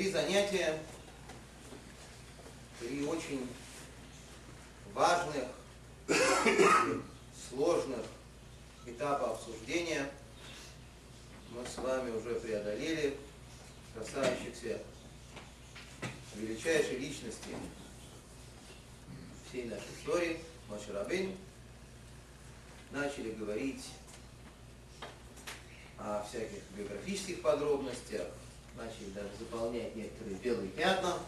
три занятия, три очень важных, сложных этапа обсуждения мы с вами уже преодолели, касающихся величайшей личности всей нашей истории, Моше Рабейн, начали говорить о всяких биографических подробностях, начали даже заполнять некоторые белые пятна.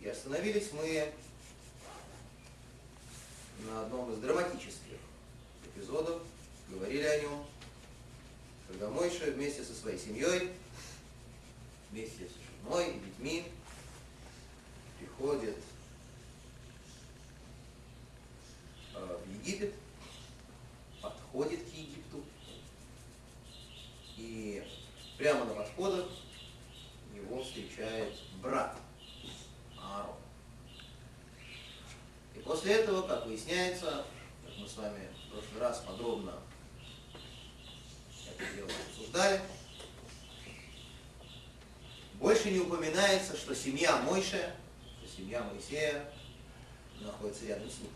И остановились мы на одном из драматических эпизодов, говорили о нем, когда Мойша вместе со своей семьей, вместе с женой и детьми приходит э, в Египет, подходит к Египту, и прямо на подходах его встречает брат Аарон. И после этого, как выясняется, как мы с вами в прошлый раз подробно это дело обсуждали, больше не упоминается, что семья Мойше, что семья Моисея находится рядом с ним.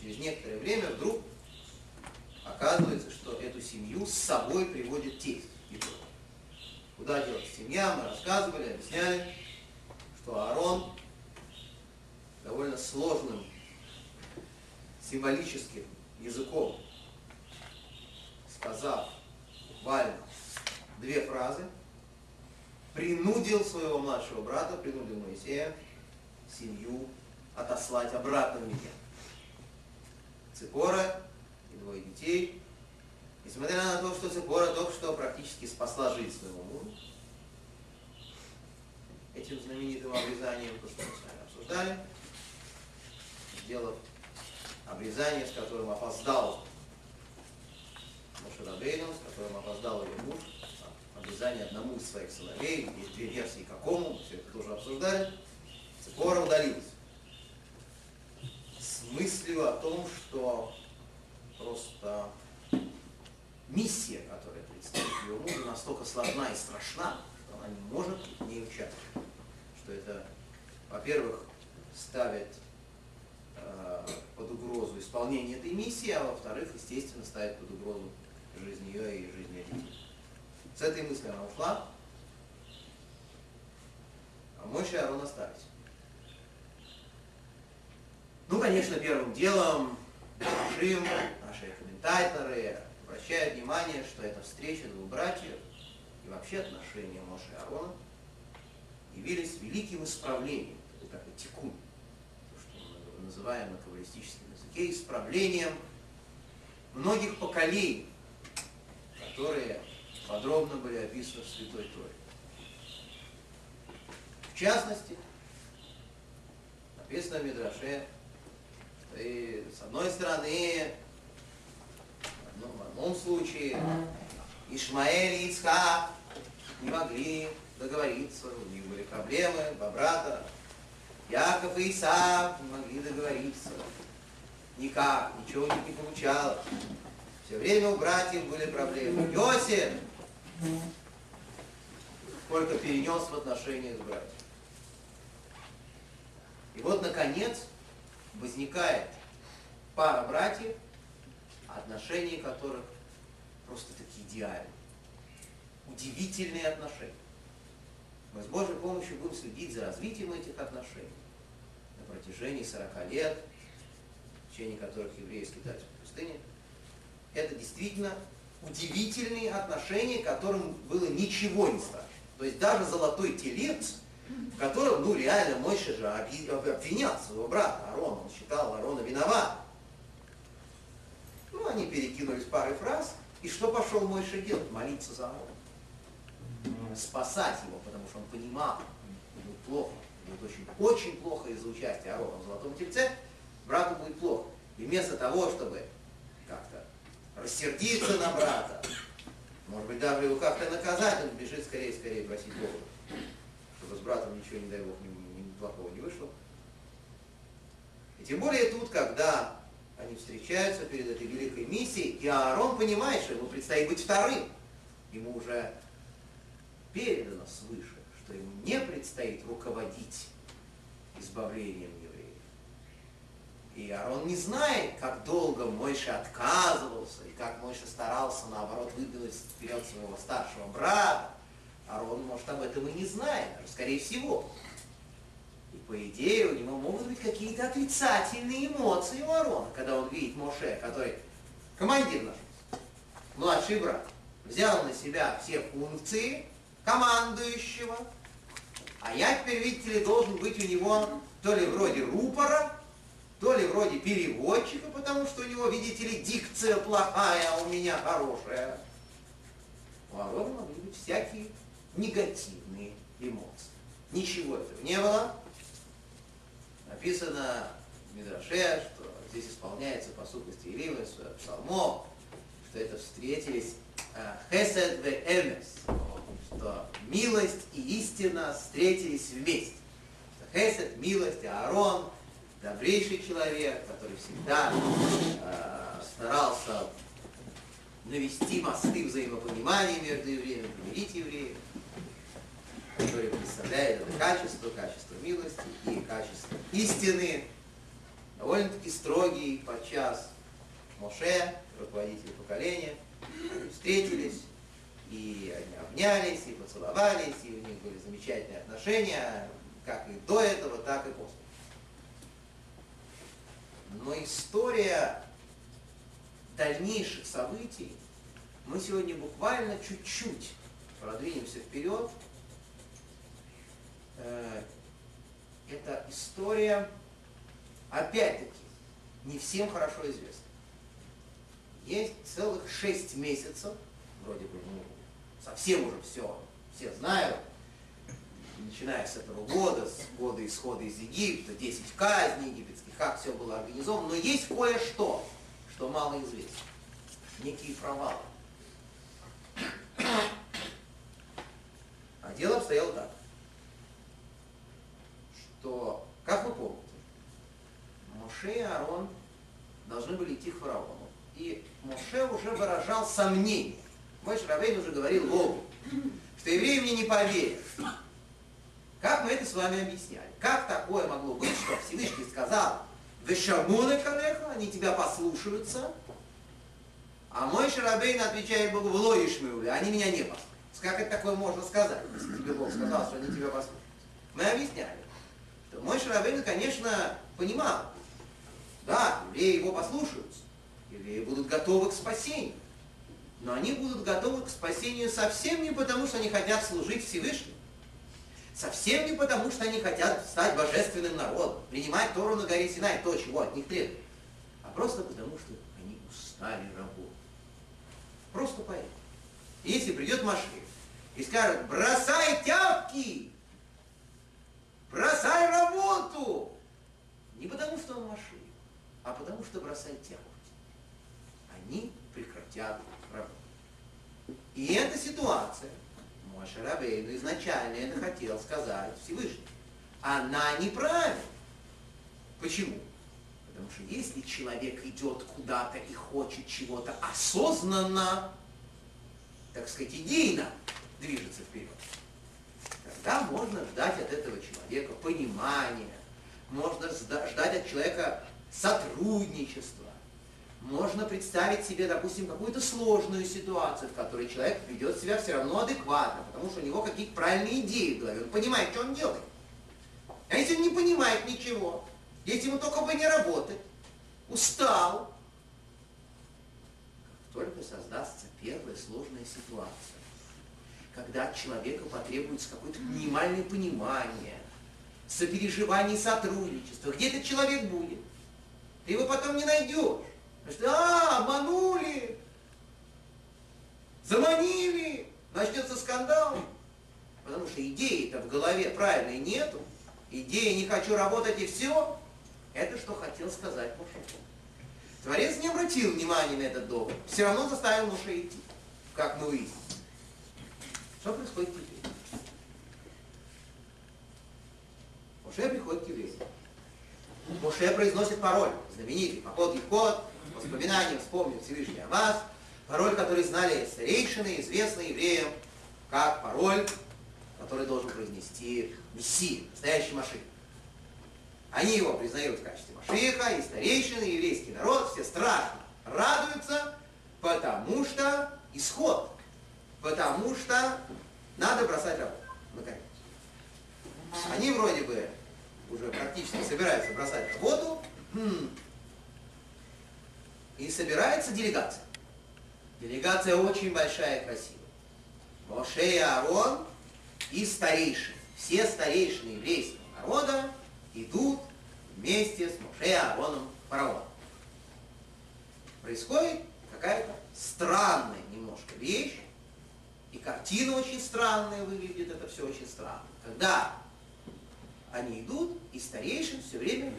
Через некоторое время вдруг оказывается, что эту семью с собой приводит тесть. Куда делась семья, мы рассказывали, объясняли, что Аарон довольно сложным символическим языком, сказав буквально две фразы, принудил своего младшего брата, принудил Моисея, семью отослать обратно в Медиан. Цепора и двое детей, несмотря на то, что Цепора только что практически спасла жизнь своего мужа, этим знаменитым обрезанием, то, что мы с вами обсуждали, сделав обрезание, с которым опоздал Мошерабейну, с которым опоздал ее муж, обрезание одному из своих сыновей, есть две версии какому, все это тоже обсуждали, Цепора удалилась. С мыслью о том, что просто миссия, которая предстоит ее мужу, настолько сложна и страшна, что она не может не участвовать. Что это, во-первых, ставит э, под угрозу исполнение этой миссии, а во-вторых, естественно, ставит под угрозу жизнь ее и жизнь ее детей. С этой мыслью она ушла, а Мойша и Арон остались. Ну, конечно, первым делом Шим, наши комментаторы обращают внимание, что эта встреча двух братьев и вообще отношения Моше и Арона явились великим исправлением, как и тикун, то, что мы называем на каббалистическом языке, исправлением многих поколений, которые подробно были описаны в Святой Торе. В частности, написано в Мидраше, и с одной стороны, одном, в одном случае, Ишмаэль и Ицхак не могли договориться, у них были проблемы, два брата, Яков и Исаак не могли договориться, никак, ничего у них не получалось. Все время у братьев были проблемы. Йосиф сколько перенес в отношениях с братьями. И вот, наконец, возникает пара братьев, отношения которых просто такие идеальные. Удивительные отношения. Мы с Божьей помощью будем следить за развитием этих отношений на протяжении 40 лет, в течение которых евреи скитаются в пустыне. Это действительно удивительные отношения, которым было ничего не страшно. То есть даже золотой телец, в котором, ну реально, Мойша же обвинял своего брата Арона, он считал Арона виноват. Ну, они перекинулись парой фраз, и что пошел Мойша делать? Молиться за Арона. Спасать его, потому что он понимал, ему плохо, будет очень, очень плохо из-за участия Арона в золотом тельце, брату будет плохо. И вместо того, чтобы как-то рассердиться на брата, может быть, даже его как-то наказать, он бежит скорее-скорее просить Бога, чтобы с братом ничего, не дай Бог, ни, ни плохого не вышло. И тем более тут, когда они встречаются перед этой великой миссией, и Аарон понимает, что ему предстоит быть вторым. Ему уже передано свыше, что ему не предстоит руководить избавлением евреев. И Аарон не знает, как долго Мойша отказывался, и как Мойша старался, наоборот, выдвинуть вперед своего старшего брата. Аарон, может, об этом и не знает, скорее всего. И по идее у него могут быть какие-то отрицательные эмоции у Аарона, когда он видит Моше, который командир наш, младший брат, взял на себя все функции командующего, а я теперь, видите ли, должен быть у него то ли вроде рупора, то ли вроде переводчика, потому что у него, видите ли, дикция плохая, а у меня хорошая. У Аарона могли быть всякие негативные эмоции. Ничего этого не было. Написано в Мидраше, что здесь исполняется по сути Илима, псалмов, что это встретились э, Хесед ве Эмес, что милость и истина встретились вместе. Хесед, милость, Аарон, добрейший человек, который всегда э, старался навести мосты взаимопонимания между евреями, помирить евреев, который представляет это качество, качество милости и качество истины, довольно-таки строгий подчас Моше, руководитель поколения, встретились, и они обнялись, и поцеловались, и у них были замечательные отношения, как и до этого, так и после. Но история дальнейших событий, мы сегодня буквально чуть-чуть продвинемся вперед. Э, это история, опять-таки, не всем хорошо известна. Есть целых шесть месяцев, вроде бы, ну, совсем уже все, все знают, начиная с этого года, с года исхода из Египта, 10 казней египетских, как все было организовано, но есть кое-что, что мало известно. Некие провалы. А дело обстояло так, что, как вы помните, Моше и Аарон должны были идти к фараону. И Моше уже выражал сомнение. Мой Шравейн уже говорил Богу, что евреи мне не поверят. Как мы это с вами объясняли? Как такое могло быть, что Всевышний сказал, Вешамуны Канеха, они тебя послушаются, а мой Шарабейн отвечает Богу, влоишь мы они меня не послушают. Как это такое можно сказать, если тебе Бог сказал, что они тебя послушают? Мы объясняли, что мой Шарабейн, конечно, понимал, да, евреи его послушаются, евреи будут готовы к спасению, но они будут готовы к спасению совсем не потому, что они хотят служить Всевышнему, Совсем не потому, что они хотят стать божественным народом, принимать Тору на горе Синай, то, чего от них требуют, а просто потому, что они устали работать. Просто поэтому. Если придет Машех и скажет, бросай тяпки, бросай работу, не потому, что он Машех, а потому, что бросай тяпки, они прекратят работу. И эта ситуация – Моше Рабейну изначально это хотел сказать Всевышний. Она неправильна. Почему? Потому что если человек идет куда-то и хочет чего-то осознанно, так сказать, идейно движется вперед, тогда можно ждать от этого человека понимания, можно ждать от человека сотрудничества, можно представить себе, допустим, какую-то сложную ситуацию, в которой человек ведет себя все равно адекватно, потому что у него какие-то правильные идеи в голове, он понимает, что он делает. А если он не понимает ничего, если ему только бы не работать, устал, как только создастся первая сложная ситуация, когда от человека потребуется какое-то минимальное понимание, сопереживание сотрудничество, где этот человек будет? Ты его потом не найдешь. Значит, а, обманули, заманили, начнется скандал. Потому что идеи-то в голове правильной нету. Идеи «не хочу работать» и все. Это что хотел сказать Муше. Творец не обратил внимания на этот довод. Все равно заставил Муше идти. Как мы выяснили. Что происходит теперь? Муше приходит к евреям. Моше произносит пароль, знаменитый, поход и вход, воспоминания вспомнил Всевышний о вас, пароль, который знали старейшины, известный евреям, как пароль, который должен произнести Мессия, настоящий Машин. Они его признают в качестве Машиха, и старейшины, и еврейский народ, все страшно радуются, потому что исход, потому что надо бросать работу, наконец. Они вроде бы уже практически собираются бросать работу, хм, и собирается делегация. Делегация очень большая и красивая. Моше и Аарон и старейшины. Все старейшины еврейского народа идут вместе с Моше и Аароном фараоном. Происходит какая-то странная немножко вещь, и картина очень странная выглядит, это все очень странно. Когда они идут, и старейшин все время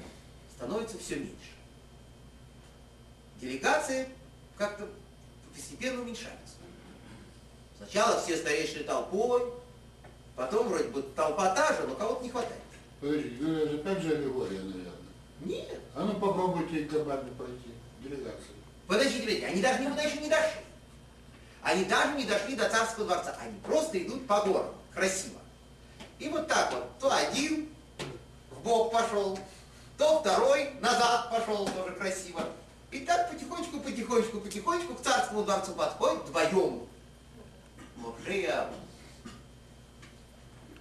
становится все меньше. Делегации как-то постепенно уменьшаются. Сначала все старейшины толпой, потом вроде бы толпа та же, но кого-то не хватает. Подождите, вы же опять же аллегория, наверное. Нет. А ну попробуйте глобально пройти делегацию. Подождите, подождите, они даже никуда еще не дошли. Они даже не дошли до царского дворца. Они просто идут по городу. Красиво. И вот так вот, то один в бок пошел, то второй назад пошел, тоже красиво. И так потихонечку, потихонечку, потихонечку к царскому дворцу подходит вдвоем. Аарон.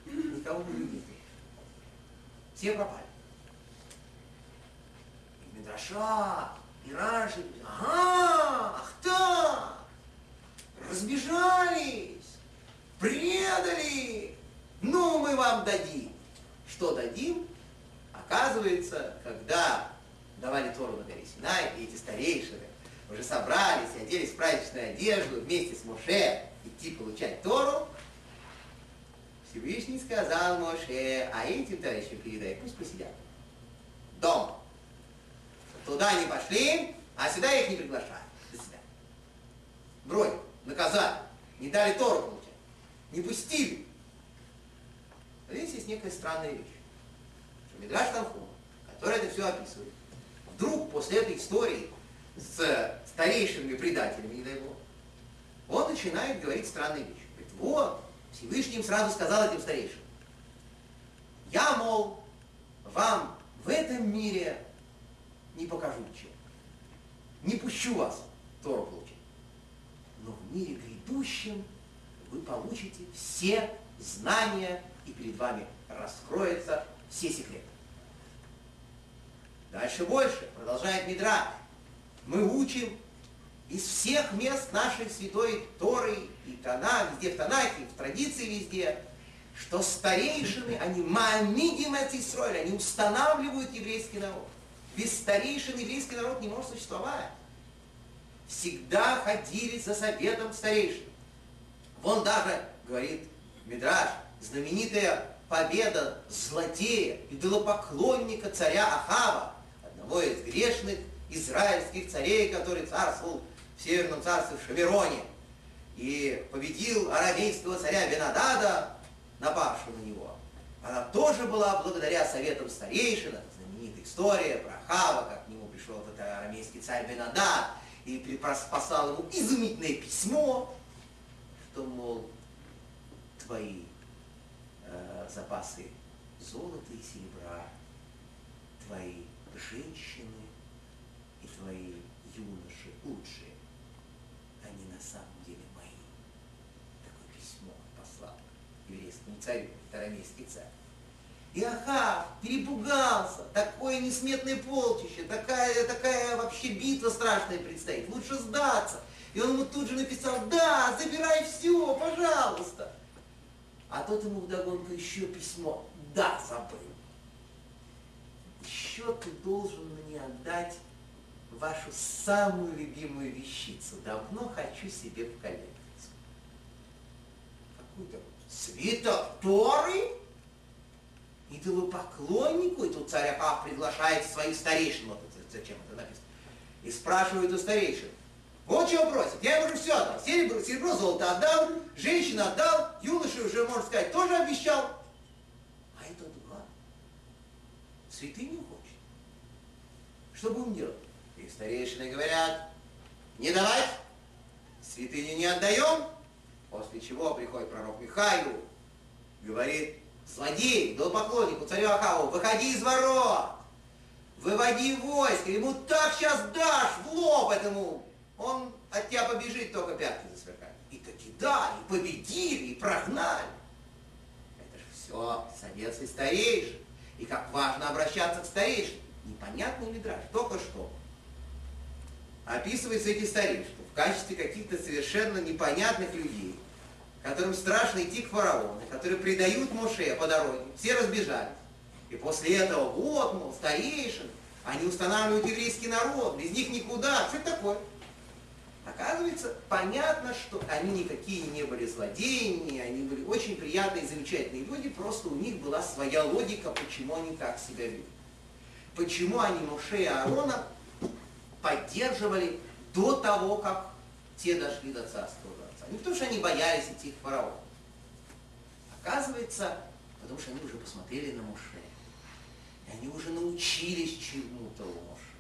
Никого не видит. Все пропали. И Медраша, и Раши, ага, ах так, разбежались, предали, ну мы вам дадим. Что дадим? Оказывается, когда давали Тору на горе Синай, и эти старейшины уже собрались и оделись в праздничную одежду вместе с Моше идти получать Тору, Всевышний сказал Моше, а этим товарищам передай, пусть посидят. Дома. Туда не пошли, а сюда их не приглашают. До себя. Бронь, наказали, не дали Тору получать, не пустили. Здесь есть некая странная вещь. Что Мидраш Танхума, который это все описывает, вдруг после этой истории с старейшими предателями, не дай бог, он начинает говорить странные вещи. Говорит, вот, Всевышний им сразу сказал этим старейшим, я, мол, вам в этом мире не покажу ничего. Не пущу вас Тору получить. Но в мире грядущем вы получите все знания, и перед вами раскроются все секреты. Дальше больше, продолжает Мидраш. Мы учим из всех мест нашей святой Торы и Тана, везде в Танахе, в традиции везде, что старейшины, они маамидим Исроиль, они устанавливают еврейский народ. Без старейшин еврейский народ не может существовать. Всегда ходили за советом старейшин. Вон даже, говорит Мидраш, знаменитая победа злодея, идолопоклонника царя Ахава, одного из грешных израильских царей, который царствовал в Северном царстве в Шамироне, и победил арамейского царя Бенадада, напавшего на него. Она тоже была благодаря советам старейшин, это знаменитая история про Ахава, как к нему пришел этот арамейский царь Бенадад, и послал ему изумительное письмо, что, мол, твои э, запасы золота и серебра, твои женщины и твои юноши лучшие, они на самом деле мои. Такое письмо послал еврейскому царю, тарамейский царь. И Ахав перепугался, такое несметное полчище, такая, такая вообще битва страшная предстоит, лучше сдаться. И он ему тут же написал, да, забирай все, пожалуйста. А тот ему вдогонку еще письмо, да, забыл. Еще ты должен мне отдать вашу самую любимую вещицу. Давно хочу себе в коллекцию. Какую-то свиток Торы? Идолопоклоннику, и тут царь Ахав приглашает своих старейшин, вот зачем это написано, и спрашивает у старейшин, вот чего просит, я ему уже все отдал, серебро, серебро, золото отдал, женщин отдал, юноши уже, можно сказать, тоже обещал. А этот гад святыню хочет. Что будем делать? И старейшины говорят, не давать, святыню не отдаем, после чего приходит пророк Михаил, говорит, злодей, идолопоклоннику, царю Ахаву, выходи из ворот, выводи войско, ему так сейчас дашь в лоб этому, он от тебя побежит, только пятки засверкают. И таки да, и победили, и прогнали. Это же все советский старейшин. И как важно обращаться к старейшинам. Непонятный мидраж, только что. Описываются эти старейшины в качестве каких-то совершенно непонятных людей, которым страшно идти к фараону, которые предают Моше по дороге. Все разбежались. И после этого, вот, мол, старейшин, они устанавливают еврейский народ, без них никуда. Что это такое? Оказывается, понятно, что они никакие не были злодеями, они были очень приятные, замечательные люди, просто у них была своя логика, почему они так себя ведут. Почему они Моше и Аарона поддерживали до того, как те дошли до царства. Не потому, что они боялись идти к фараону. Оказывается, потому что они уже посмотрели на Моше. И они уже научились чему-то у Моше.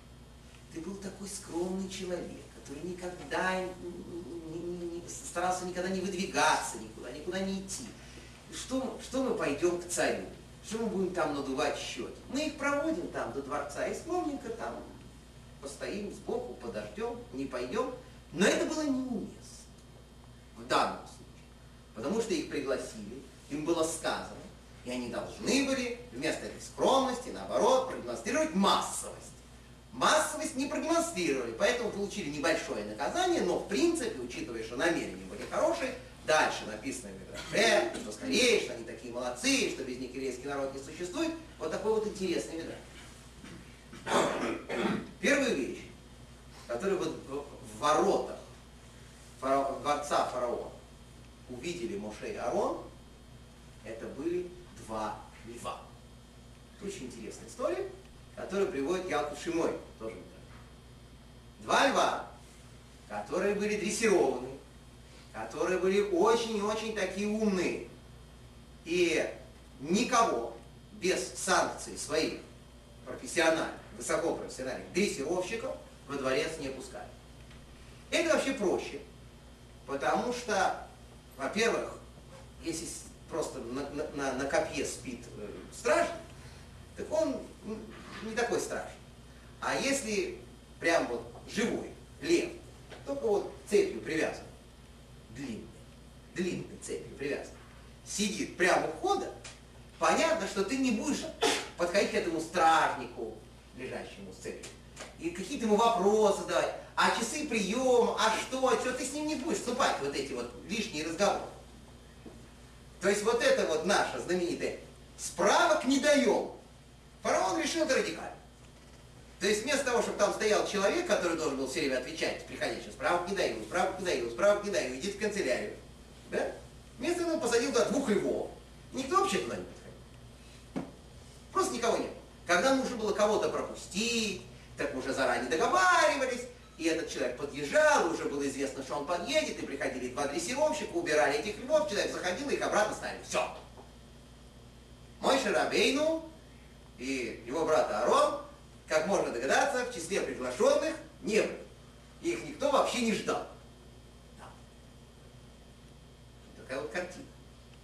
Ты был такой скромный человек который никогда не, не, не, старался никогда не выдвигаться никуда, никуда не идти. Что, что мы пойдем к царю? Что мы будем там надувать щеки? Мы их проводим там до дворца и скромненько там постоим сбоку, подождем, не пойдем. Но это было неуместно в данном случае. Потому что их пригласили, им было сказано, и они должны были вместо этой скромности, наоборот, продемонстрировать массовость массовость не продемонстрировали, поэтому получили небольшое наказание, но в принципе, учитывая, что намерения были хорошие, дальше написано в Мидраше, что скорее, что они такие молодцы, что без них еврейский народ не существует, вот такой вот интересный Мидраш. Первая вещь, которую вот в воротах фарао, дворца фараона увидели Моше и Арон, это были два льва. Очень интересная история который приводит Ялков Шимой, тоже Два льва, которые были дрессированы, которые были очень очень такие умные. И никого без санкций своих профессиональных, высокопрофессиональных дрессировщиков во дворец не пускали. Это вообще проще, потому что, во-первых, если просто на, на, на копье спит э, страж, так он не такой страшный. А если прям вот живой лев, только вот цепью привязан, длинной, длинной цепью привязан, сидит прямо у входа, понятно, что ты не будешь подходить к этому стражнику, лежащему с цепью, и какие-то ему вопросы задавать, а часы приема, а что, что ты с ним не будешь вступать вот эти вот лишние разговоры. То есть вот это вот наше знаменитое справок не даем, Фараон решил это радикально. То есть вместо того, чтобы там стоял человек, который должен был все время отвечать приходящим, справок не даю, справок не даю, справок не даю, идите в канцелярию. Да? Вместо этого посадил туда двух львов. Никто вообще туда не подходил. Просто никого нет. Когда нужно было кого-то пропустить, так уже заранее договаривались, и этот человек подъезжал, уже было известно, что он подъедет, и приходили два дрессировщика, убирали этих львов, человек заходил, их обратно ставили. Все. Мой Шарабейну и его брат Аарон, как можно догадаться, в числе приглашенных не были. Их никто вообще не ждал. Да. Такая вот картина.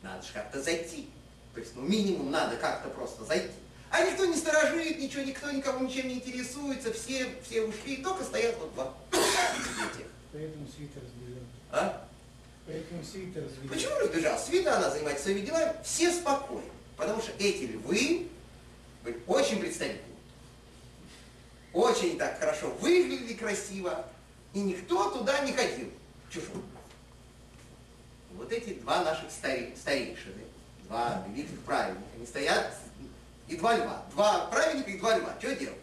Надо же как-то зайти. То есть, ну, минимум надо как-то просто зайти. А никто не сторожит, ничего, никто никому ничем не интересуется, все, все ушли, только стоят вот два. Поэтому свита разбежал. А? Поэтому свита разбежал. Почему разбежал? Свита, она занимается своими делами, все спокойны. Потому что эти львы были очень представительны. Очень так хорошо выглядели красиво, и никто туда не ходил, чужой. Вот эти два наших старей, старейшины, два великих праведника, они стоят, и два льва. Два праведника и два льва. Что делать?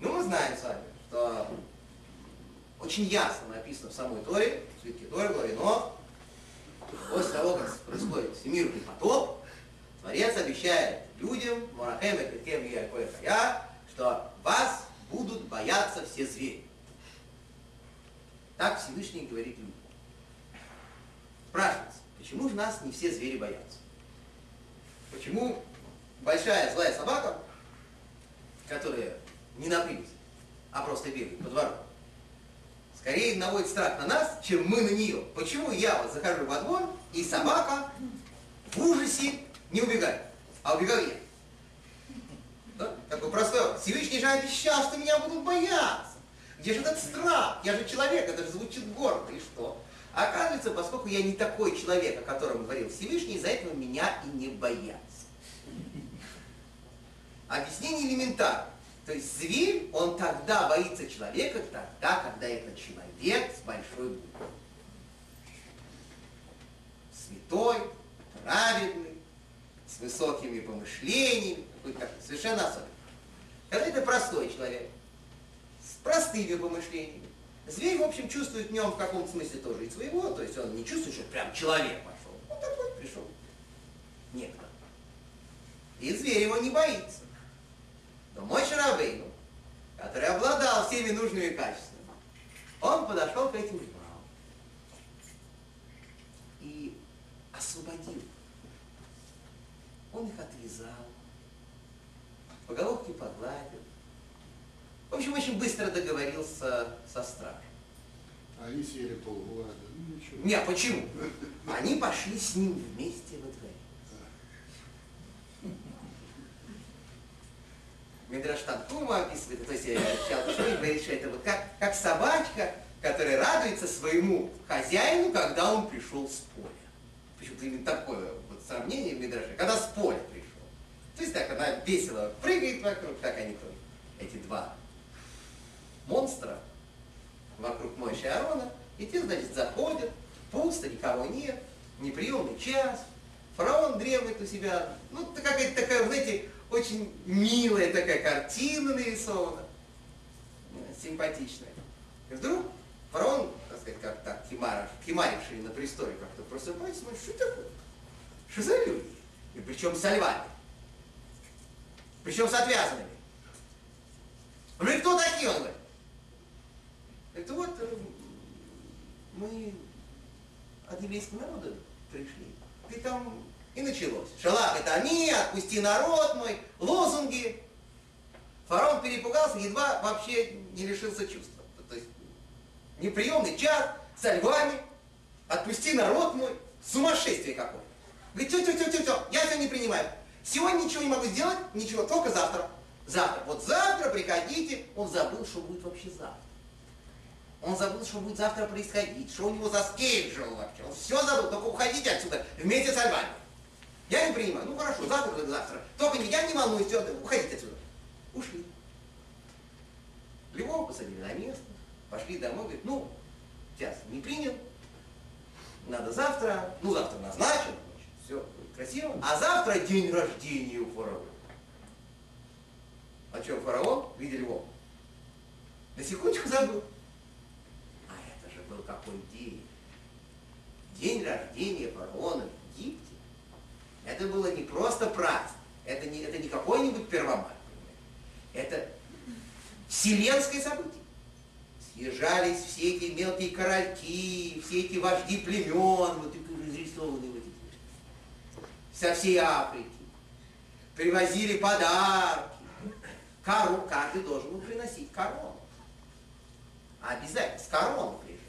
Ну, мы знаем с вами, что очень ясно написано в самой Торе, в свитке Торе, главе Но, после того, как происходит всемирный потоп, Творец обещает людям, Мурахем и Петкем и Хая, что вас будут бояться все звери. Так Всевышний говорит людям. Спрашивается, почему же нас не все звери боятся? Почему большая злая собака, которая не на а просто бегает по двору, скорее наводит страх на нас, чем мы на нее. Почему я вот захожу во двор, и собака в ужасе не убегает, а убегаю я. Да? Такой простой. Всевышний же обещал, что меня будут бояться. Где же этот страх? Я же человек, это же звучит гордо. И что? А оказывается, поскольку я не такой человек, о котором говорил Всевышний, из-за этого меня и не боятся. Объяснение элементарно. То есть зверь, он тогда боится человека, тогда, когда это человек с большой буквы. Святой, праведный, с высокими помышлениями, совершенно особенный. Когда это простой человек, с простыми помышлениями, зверь, в общем, чувствует в нем в каком-то смысле тоже и своего, то есть он не чувствует, что прям человек пошел. Он такой пришел. Некто. И зверь его не боится. Мой Шарабейну, который обладал всеми нужными качествами, он подошел к этим львам и освободил. Он их отвязал, по головке погладил. В общем, очень быстро договорился со стражем. Они съели полгода. Ну ничего. Не, почему? Они пошли с ним вместе во дворе. Медраш Танхума описывает, то есть Чалташвей говорит, что это вот как, как собачка, которая радуется своему хозяину, когда он пришел с поля. Почему-то именно такое вот сравнение в Медраше, когда с поля пришел. То есть так она весело прыгает вокруг, так они тоже, эти два монстра вокруг Мойши Арона, и те, значит, заходят, пусто, никого нет, неприемный час, фараон дремлет у себя, ну, какая-то такая, знаете, очень милая такая картина нарисована, симпатичная. И вдруг фараон, так сказать, как так, химаров, химаривший на престоле, как-то просыпается, смотрит, что такое? Что за люди? И причем со львами. Причем с отвязанными. Он говорит, кто такие? Он говорит. Это вот э, мы от еврейского народа пришли. Ты там и началось. Шалах это они, отпусти народ мой, лозунги. Фараон перепугался, едва вообще не лишился чувства. То есть неприемный час со львами, отпусти народ мой, сумасшествие какое. Говорит, все, все, все, все, все, я все не принимаю. Сегодня ничего не могу сделать, ничего, только завтра. Завтра. Вот завтра приходите. Он забыл, что будет вообще завтра. Он забыл, что будет завтра происходить, что у него за скейджел вообще. Он все забыл, только уходите отсюда вместе с Альбанией. Я не принимаю. Ну хорошо, завтра так завтра. Только не, я не волнуюсь, все, уходите отсюда. Ушли. Львова посадили на место, пошли домой, говорит, ну, сейчас не принял, надо завтра, ну завтра назначен, все красиво. А завтра день рождения у фараона. О чем фараон? Видели его. На секундочку забыл. А это же был какой день. День рождения фараона в Египте. Это было не просто праздник. Это не, это не какой-нибудь первомай. Это вселенское событие. Съезжались все эти мелкие корольки, все эти вожди племен, вот изрисованные вот эти, со всей Африки. Привозили подарки. Кору, каждый должен был приносить корону. Обязательно, с корону прежде.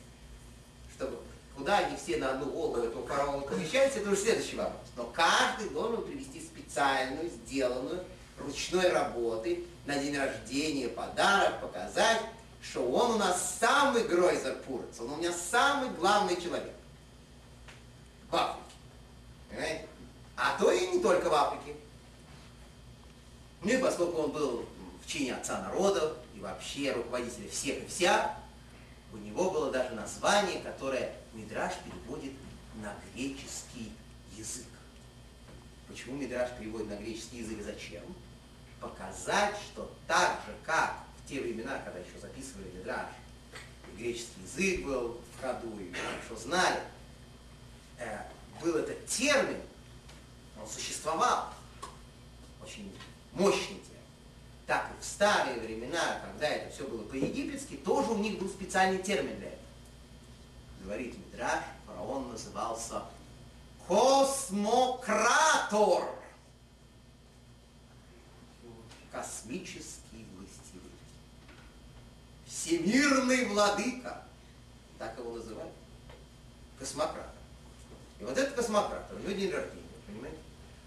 Чтобы куда они все на одну голову этого корону помещаются, это уже следующий вопрос. Но каждый должен привести специальную, сделанную, ручной работы на день рождения, подарок, показать, что он у нас самый Гройзер Пурец, он у меня самый главный человек в Африке. Понимаете? А то и не только в Африке. Ну и поскольку он был в чине отца народов и вообще руководителя всех и вся, у него было даже название, которое Мидраш переводит на греческий язык. Почему Мидраш переводит на греческий язык зачем? Показать, что так же, как в те времена, когда еще записывали Мидраш, и греческий язык был в ходу, и хорошо знали, э, был этот термин, он существовал, очень мощный термин. Так и в старые времена, когда это все было по-египетски, тоже у них был специальный термин для этого. Говорит Мидраш, фараон назывался космократор. Космический властелин. всемирный владыка. Так его называют. Космократ. И вот этот космократ, у него день рождения, понимаете?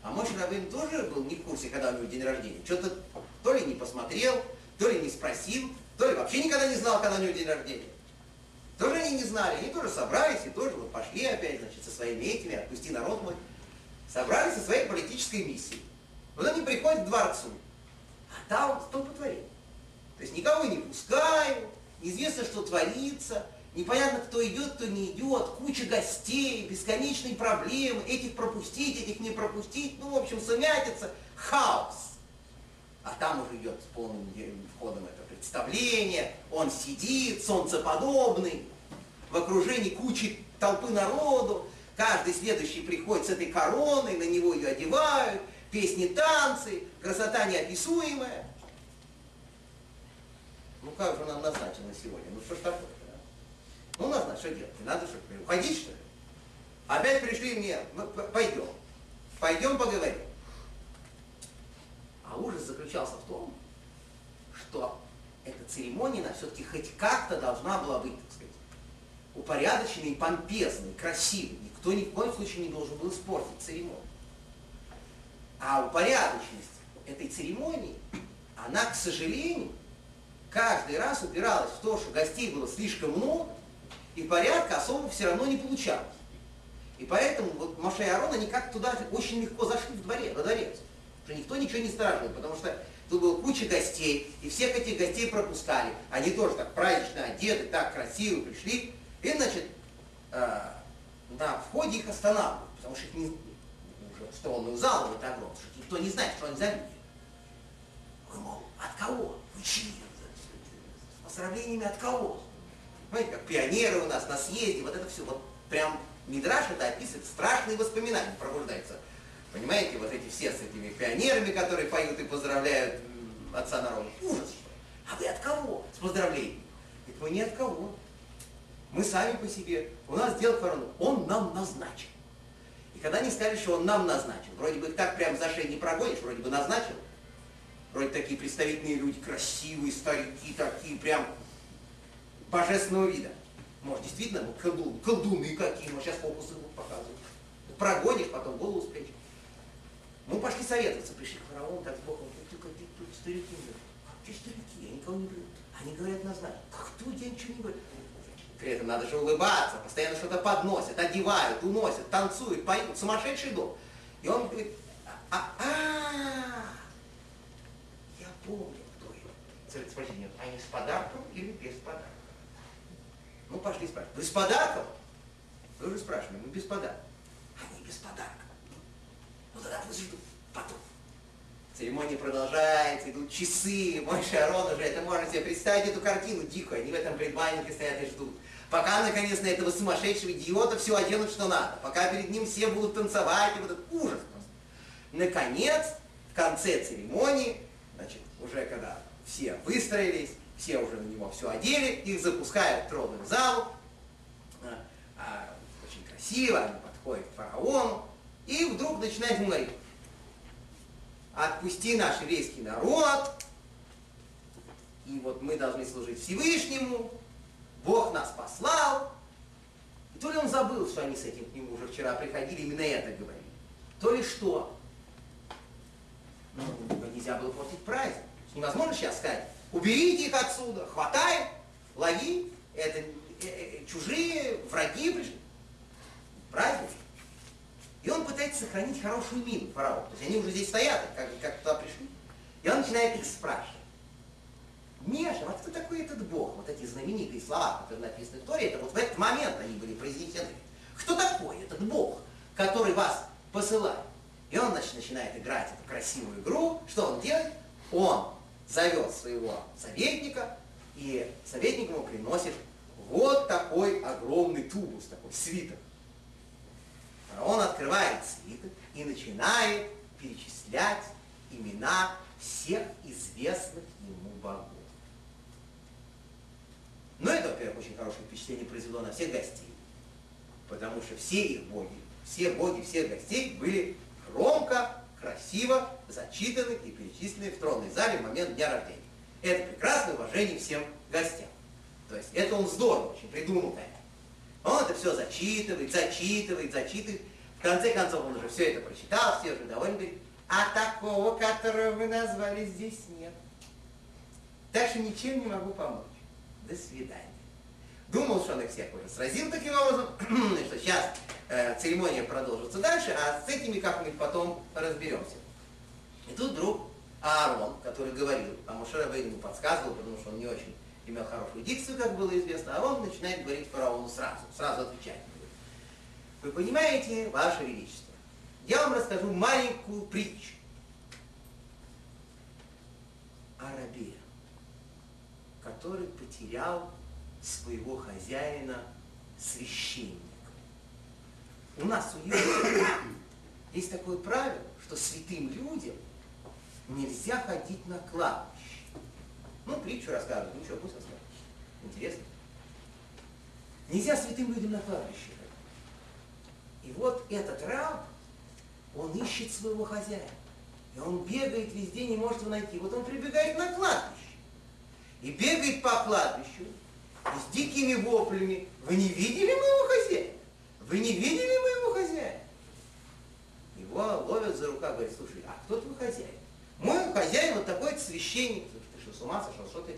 А Моше Рабин тоже был не в курсе, когда у него день рождения. Что-то то ли не посмотрел, то ли не спросил, то ли вообще никогда не знал, когда у него день рождения. Тоже они не знали, они тоже собрались и тоже вот пошли опять, значит, со своими этими, отпусти народ мой. Собрались со своей политической миссией. Вот они приходят к дворцу, а там столпотворение. То есть никого не пускают, неизвестно, что творится, непонятно, кто идет, кто не идет, куча гостей, бесконечные проблемы, этих пропустить, этих не пропустить, ну, в общем, сумятица, хаос. А там уже идет с полным входом это представление, он сидит, солнцеподобный, в окружении кучи толпы народу, каждый следующий приходит с этой короной, на него ее одевают, песни, танцы, красота неописуемая. Ну как же нам назначено сегодня? Ну что ж такое? Да? Ну назначено, что делать? Надо что, уходить что ли? Опять пришли мне, мы пойдем, пойдем поговорим. А ужас заключался в том, что эта церемония, все-таки хоть как-то должна была быть, так сказать, упорядоченной, помпезной, красивой. Никто ни в коем случае не должен был испортить церемонию. А упорядоченность этой церемонии, она, к сожалению, каждый раз упиралась в то, что гостей было слишком много, и порядка особо все равно не получалось. И поэтому вот Маша и Арон, они как туда очень легко зашли в дворе, во дворец. Что никто ничего не стражил, потому что Тут было куча гостей, и всех этих гостей пропускали. Они тоже так празднично одеты, так красиво пришли. И, значит, э, на входе их останавливают, потому что их не, уже тронную залу это огромное, что никто не знает, что они за люди. Вы, мол, от кого? Вы чьи? С поздравлениями от кого? Понимаете, как пионеры у нас на съезде, вот это все, вот прям Мидраш это описывает, страшные воспоминания пробуждаются Понимаете, вот эти все с этими пионерами, которые поют и поздравляют отца народа. Ужас! А вы от кого с поздравлением? Говорит, мы не от кого. Мы сами по себе. У нас дело корону. Он нам назначил. И когда они сказали, что он нам назначил, вроде бы так прям за шею не прогонишь, вроде бы назначил. Вроде такие представительные люди, красивые, старики, такие прям божественного вида. Может, действительно, ну, колдун, колдуны какие, может, сейчас фокусы будут показывать. Прогонишь, потом голову с. Мы пошли советоваться, пришли к фараону, так сбоку, только тут старики, а что старики, я никого не говорю. Они говорят назначить. Кто я ничего не говорю. При этом надо же улыбаться, постоянно что-то подносят, одевают, уносят, танцуют, поют, сумасшедший дом. И он говорит, а, а, а я помню, кто я. Царь спросит, нет, они с подарком или без подарка? Ну, пошли спрашивать. Вы с подарком? Вы уже спрашивали, мы без подарка. Они без подарка. Ну тогда пусть ждут потом. Церемония продолжается, идут часы, мой Шарон уже, это можно себе представить эту картину дикую, они в этом предбаннике стоят и ждут. Пока, наконец, на этого сумасшедшего идиота все оденут, что надо. Пока перед ним все будут танцевать, и вот этот ужас просто. Наконец, в конце церемонии, значит, уже когда все выстроились, все уже на него все одели, их запускают в тронную залу, а, а, очень красиво, они подходят к фараону, и вдруг начинает говорить, отпусти наш еврейский народ, и вот мы должны служить Всевышнему, Бог нас послал. И то ли он забыл, что они с этим к нему уже вчера приходили, именно это говорили, то ли что. Ну, нельзя было портить праздник. Невозможно сейчас сказать, уберите их отсюда, хватай, лови, это э, э, чужие враги пришли. Праздник. И он пытается сохранить хорошую мину фараона. То есть они уже здесь стоят, как, как туда пришли. И он начинает их спрашивать. Меша, вот кто такой этот Бог? Вот эти знаменитые слова, которые написаны в Торе, это вот в этот момент они были произнесены. Кто такой этот Бог, который вас посылает? И он значит, начинает играть эту красивую игру. Что он делает? Он зовет своего советника, и советник ему приносит вот такой огромный тубус, такой свиток. Он открывает свиток и начинает перечислять имена всех известных ему богов. Но это, во-первых, очень хорошее впечатление произвело на всех гостей, потому что все их боги, все боги всех гостей были громко, красиво зачитаны и перечислены в тронной зале в момент дня рождения. Это прекрасное уважение всем гостям. То есть это он здорово очень придумал это. Он это все зачитывает, зачитывает, зачитывает. В конце концов он уже все это прочитал, все уже довольны, говорит, а такого, которого вы назвали, здесь нет. Так что ничем не могу помочь. До свидания. Думал, что он их всех уже сразил таким образом, что сейчас э, церемония продолжится дальше, а с этими как-нибудь потом разберемся. И тут вдруг Аарон, который говорил, а Мушера ему подсказывал, потому что он не очень имел хорошую дикцию, как было известно, а он начинает говорить фараону сразу, сразу отвечать. Вы понимаете, Ваше Величество, я вам расскажу маленькую притчу о рабе, который потерял своего хозяина священника. У нас у евреев есть такое правило, что святым людям нельзя ходить на кладбище. Ну, притчу рассказывают, ну что, пусть расскажут. Интересно. Нельзя святым людям на кладбище. И вот этот раб, он ищет своего хозяина. И он бегает везде, не может его найти. Вот он прибегает на кладбище. И бегает по кладбищу с дикими воплями. Вы не видели моего хозяина? Вы не видели моего хозяина? Его ловят за рукав, говорят, слушай, а кто твой хозяин? Мой хозяин вот такой священник. С ума сошел? Что ты?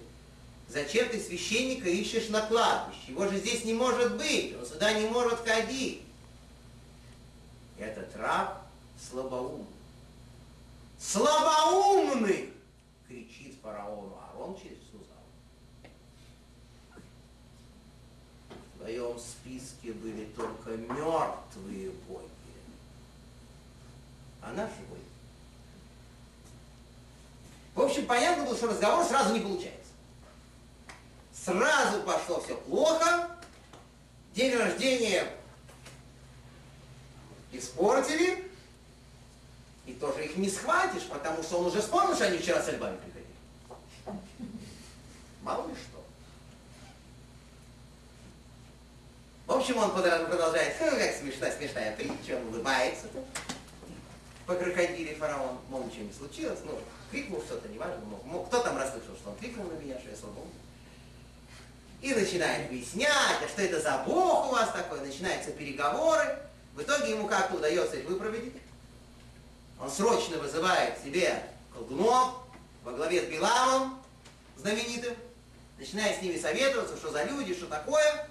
Зачем ты священника ищешь на кладбище? Его же здесь не может быть, он сюда не может ходить. Этот раб слабоумный. Слабоумный! кричит фараону Арон через всю залу. В твоем списке были только мертвые боги, а наши боги в общем, понятно было, что разговор сразу не получается. Сразу пошло все плохо. День рождения испортили. И тоже их не схватишь, потому что он уже вспомнил, что они вчера с альбами приходили. Мало ли что. В общем, он продолжает, как смешная, смешная притча, он улыбается. -то по крокодиле фараон, мол, ничего не случилось, ну, крикнул что-то, неважно, мол, мол, кто там расслышал, что он крикнул на меня, что я слабоумный. И начинает объяснять, а что это за бог у вас такой, начинаются переговоры. В итоге ему как-то удается их выпроводить. Он срочно вызывает себе колдунов во главе с Биламом, знаменитым, начинает с ними советоваться, что за люди, что такое.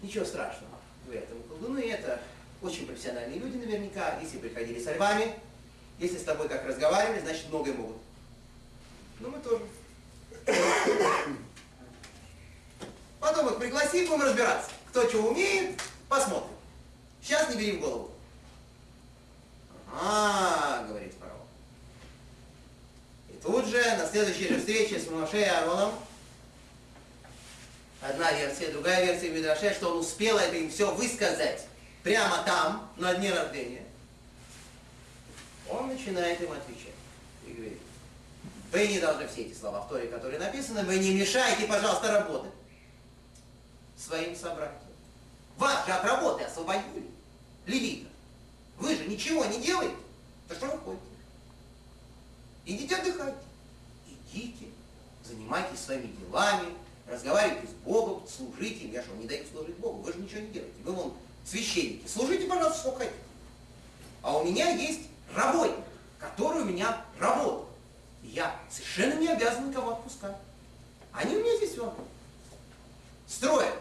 Ничего страшного в этом. Колдуны это очень профессиональные люди наверняка, если приходили со львами, если с тобой как разговаривали, значит многое могут. Ну мы тоже. Потом их пригласим, будем разбираться. Кто что умеет, посмотрим. Сейчас не бери в голову. А, говорит фараон. И тут же, на следующей же встрече с Моше и Аароном, одна версия, другая версия Мидраше, что он успел это им все высказать прямо там, на дне рождения, он начинает им отвечать и говорит, вы не должны все эти слова в Торе, которые написаны, вы не мешайте, пожалуйста, работать своим собратьям. Вас же от работы освободили, левита. Вы же ничего не делаете. Да что вы ходите? Идите отдыхайте. Идите, занимайтесь своими делами, разговаривайте с Богом, служите им. Я что, не даю служить Богу? Вы же ничего не делаете. Вы вон священники, служите, пожалуйста, сколько хотите. А у меня есть работник, который у меня работает. Я совершенно не обязан никого отпускать. Они у меня здесь вот строят.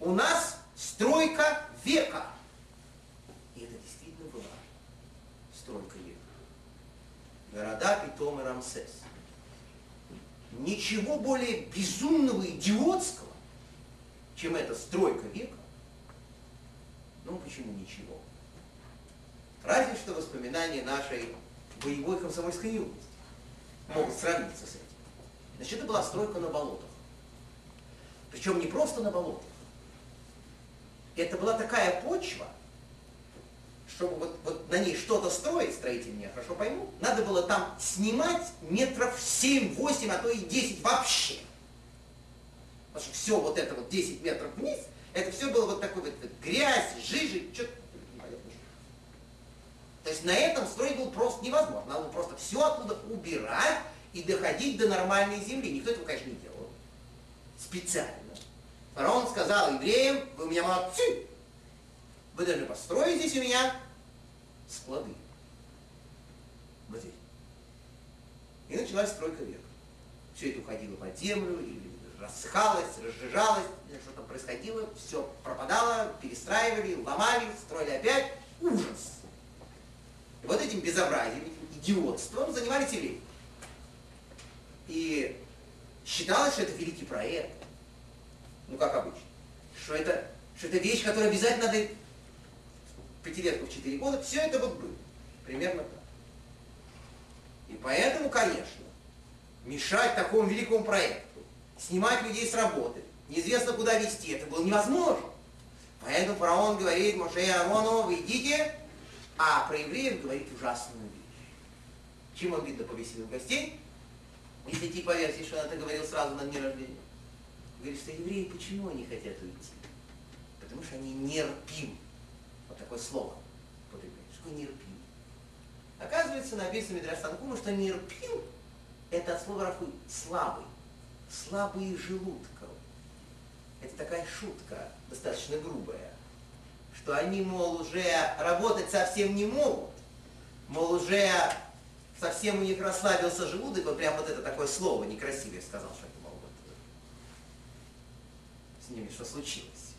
У нас стройка века. И это действительно была стройка века. Города Питом и Рамсес. Ничего более безумного, идиотского, чем эта стройка века, ну почему ничего? Разве что воспоминания нашей боевой комсомольской юности могут сравниться с этим. Значит, это была стройка на болотах. Причем не просто на болотах. Это была такая почва, чтобы вот, вот на ней что-то строить, строители меня хорошо поймут, надо было там снимать метров 7-8, а то и 10 вообще. Потому что все вот это вот 10 метров вниз – это все было вот такой вот, грязь, жижи, что-то. То есть на этом строить было просто невозможно. Надо было просто все оттуда убирать и доходить до нормальной земли. Никто этого, конечно, не делал. Специально. Фараон сказал евреям, вы у меня молодцы, вы должны построить здесь у меня склады. Вот здесь. И началась стройка века. Все это уходило под землю, и рассыхалось, разжижалось, что там происходило, все пропадало, перестраивали, ломали, строили опять. Ужас. И вот этим безобразием, идиотством занимались евреи. И считалось, что это великий проект. Ну, как обычно. Что это, что это вещь, которую обязательно надо пятилетку в четыре года. Все это вот было. Примерно так. И поэтому, конечно, мешать такому великому проекту, снимать людей с работы, неизвестно куда вести, это было невозможно. Поэтому фараон говорит Моше и Аарону, вы а про евреев говорит ужасную вещь. Чем он, видно, повеселил гостей? Если идти по версии, что он это говорил сразу на дне рождения. Говорит, что евреи почему они хотят уйти? Потому что они нерпим. Вот такое слово употребляют. Что нерпим? Оказывается, написано в Мидраш Танкума, что нерпим это от слова рафы слабый. Слабые желудков. Это такая шутка, достаточно грубая, что они, мол, уже работать совсем не могут, мол, уже совсем у них расслабился желудок, вот прям вот это такое слово некрасивое сказал, что это, мол, вот, с ними что случилось,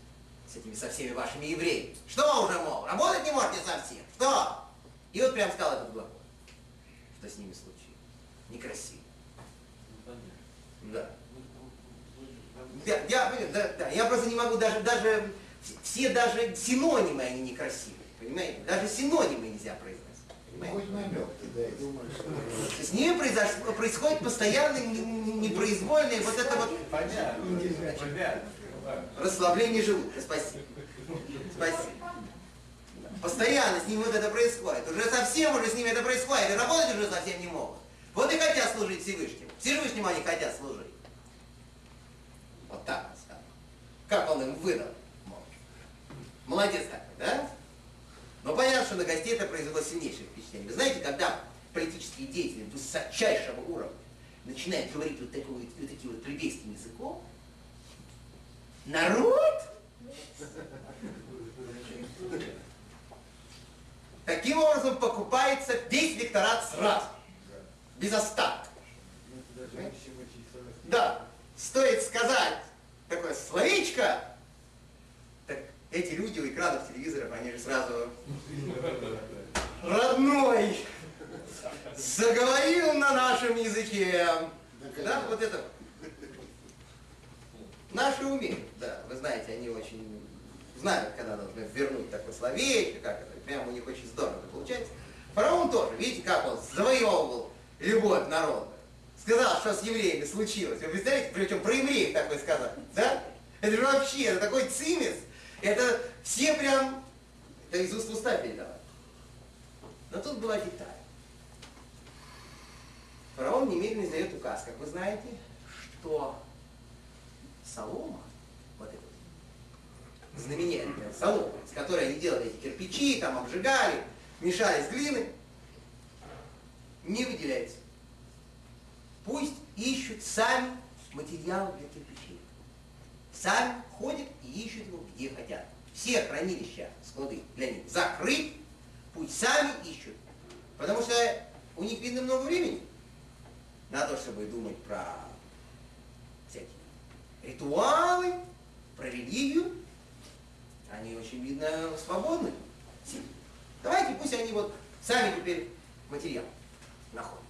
с этими со всеми вашими евреями. Что уже, мол, работать не можете совсем, что? И вот прям сказал этот глагол, что с ними случилось. Некрасиво. Да. Я, я, да, да, я просто не могу даже, даже, все даже синонимы, они некрасивые, понимаете? Даже синонимы нельзя произносить. Хоть намек что... С ними произош... происходит постоянно непроизвольное вот это вот Понятно. Понятно. расслабление желудка. Спасибо. Спасибо. Постоянно с ними вот это происходит. Уже совсем уже с ними это происходит. И работать уже совсем не могут. Вот и хотят служить Всевышнему. Всевышнему они хотят служить. Вот так он сказал. Как он им выдал? Молодец такой, да? Но понятно, что на гостей это произвело сильнейшее впечатление. Вы знаете, когда политические деятели высочайшего уровня начинают говорить вот, такой, вот, вот таким вот плебейским языком, народ таким образом покупается весь электорат сразу, без остатка. Да, стоит сказать такое словечко, так эти люди у экранов телевизоров, они же сразу родной заговорил на нашем языке. Да, вот это. Наши умеют, да, вы знаете, они очень знают, когда нужно вернуть такое словечко, как это, прямо у них очень здорово получается. Фараон тоже, видите, как он завоевывал любовь народа сказал, что с евреями случилось. Вы представляете, причем про евреев такой сказал, да? Это же вообще, это такой цимис. Это все прям, это из уст уста передавали. Но тут была деталь. Фараон немедленно издает указ, как вы знаете, что солома, вот эта знаменитая солома, с которой они делали эти кирпичи, там обжигали, мешали с глиной, не выделяется. Пусть ищут сами материалы для кирпичей. Сами ходят и ищут его где хотят. Все хранилища, склады для них закрыть, пусть сами ищут. Потому что у них, видно, много времени на то, чтобы думать про всякие ритуалы, про религию. Они очень, видно, свободны. Давайте пусть они вот сами теперь материал находят.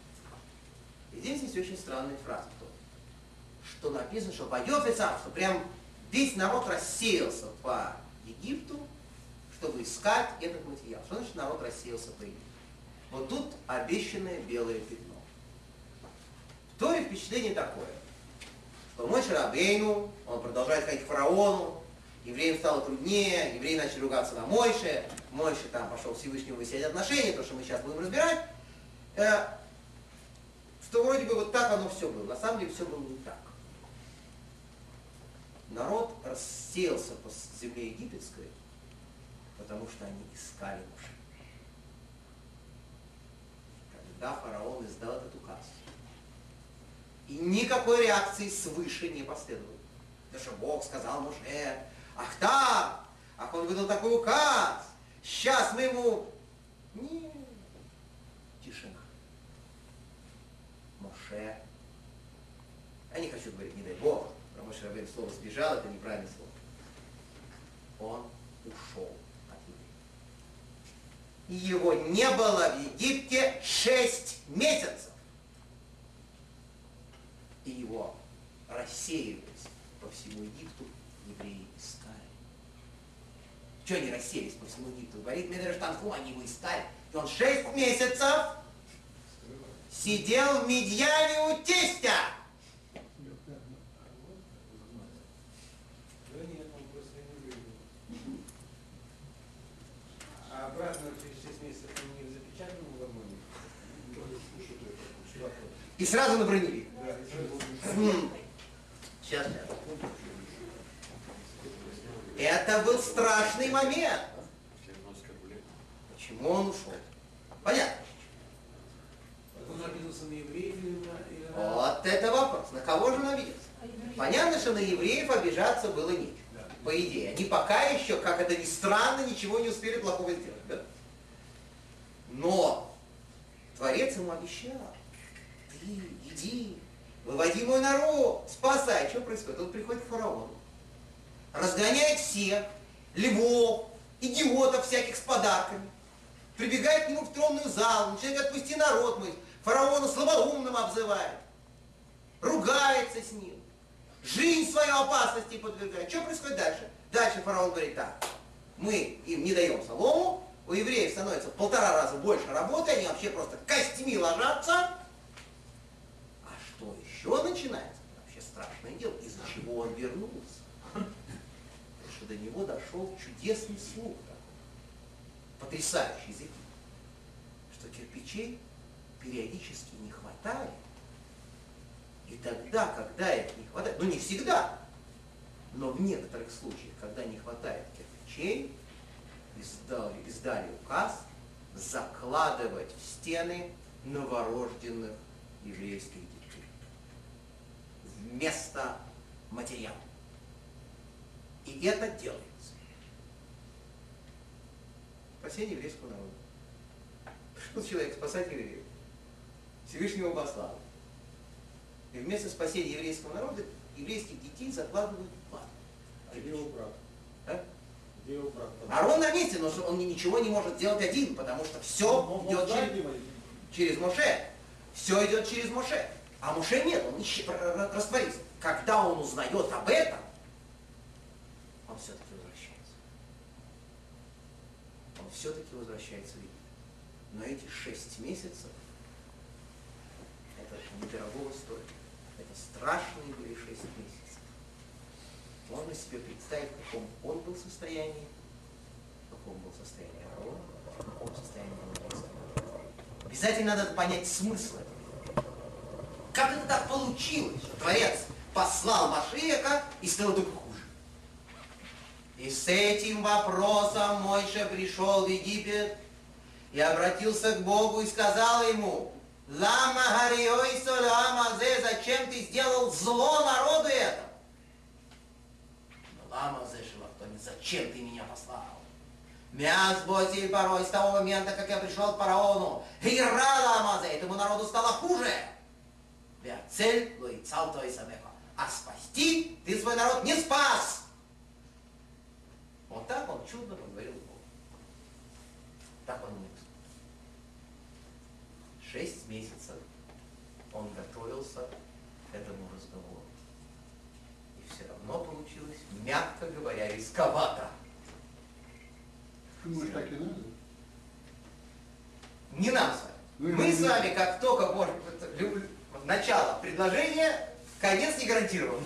И здесь есть очень странная фраза, что написано, что пойдет сам, что прям весь народ рассеялся по Египту, чтобы искать этот материал. Что значит народ рассеялся по Египту? Вот тут обещанное белое пятно. В Торе впечатление такое, что мой Шарабейну, он продолжает ходить к фараону, евреям стало труднее, евреи начали ругаться на Мойше, Мойше там пошел Всевышнему выяснять отношения, то, что мы сейчас будем разбирать. Что вроде бы вот так оно все было. На самом деле все было не так. Народ рассеялся по земле египетской, потому что они искали Моше. Когда фараон издал этот указ, И никакой реакции свыше не последует. Потому что Бог сказал Муше, ах так, ах он выдал такой указ, сейчас мы ему... Нет, тишина. Моше. Я не хочу говорить, не дай Бог, про Моше Рабейну слово сбежал, это неправильное слово. Он ушел от евреев. И его не было в Египте шесть месяцев. И его рассеивались по всему Египту евреи искали. Что они расселись по всему Египту? Говорит Медреш они его искали. И он шесть месяцев сидел в Медьяне у тестя. А обратно через 6 месяцев он не в запечатанном вагоне? И сразу на броневик. Да, и сразу- М. Сейчас, сейчас. Это был страшный момент. Почему он ушел? Понятно. Он обиделся на евреев или на... или на- Вот это вопрос. На кого же он обиделся? Понятно, что на евреев обижаться было нечего. Да. По идее. Они пока еще, как это ни странно, ничего не успели плохого сделать. Да? Но Творец ему обещал. Ты иди, выводи мой народ, спасай. Что происходит? Он приходит к фараону, разгоняет всех, львов, идиотов всяких с подарками, прибегает к нему в тронную залу, начинает отпусти народ мой, фараона слабоумным обзывает, ругается с ним, жизнь свою опасности подвергает. Что происходит дальше? Дальше фараон говорит так, мы им не даем солому, у евреев становится в полтора раза больше работы, они вообще просто костями ложатся. А что еще начинается? Вообще страшное дело, из-за чего он вернулся. Потому что до него дошел чудесный слух такой, потрясающий Египта, что кирпичей периодически не хватает. И тогда, когда их не хватает, ну не всегда, но в некоторых случаях, когда не хватает кирпичей, издали, издали указ закладывать в стены новорожденных еврейских детей вместо материала. И это делается. Спасение еврейского народа. Пришел человек спасать евреев. Всевышнего послал. И вместо спасения еврейского народа еврейских детей закладывают в ад. А где его брат? А? Где его брат? Арон на месте, но он ничего не может сделать один, потому что все Он- он идет знает, через, через Моше. Все идет через Моше. А Моше нет, он р- растворится. Когда он узнает об этом, он все-таки возвращается. Он все-таки возвращается в Египет. Но эти шесть месяцев, это недорогого стоит. Это страшные были шесть месяцев. Можно себе представить, в каком он был состоянии, в каком был состоянии Аарон, в каком состоянии народ. Обязательно надо понять смысл этого. Как это так получилось, Творец послал Машеха и стало только хуже? И с этим вопросом Мойша пришел в Египет и обратился к Богу и сказал ему, Лама Хариойсо Лама Зе, зачем ты сделал зло народу этому? Лама Зе Шелахтони, зачем ты меня послал? Мяс Бозиль порой с того момента, как я пришел к фараону, Гирала Амазе, этому народу стало хуже. Цель Луицал Самеха. А спасти ты свой народ не спас. Вот так он чудно поговорил с Богом. Так он Шесть месяцев он готовился к этому разговору. И все равно получилось, мягко говоря, рисковато. Может, так и надо? Не нам с вами. Вы Мы с вами, как только может, начало предложения, конец не гарантирован.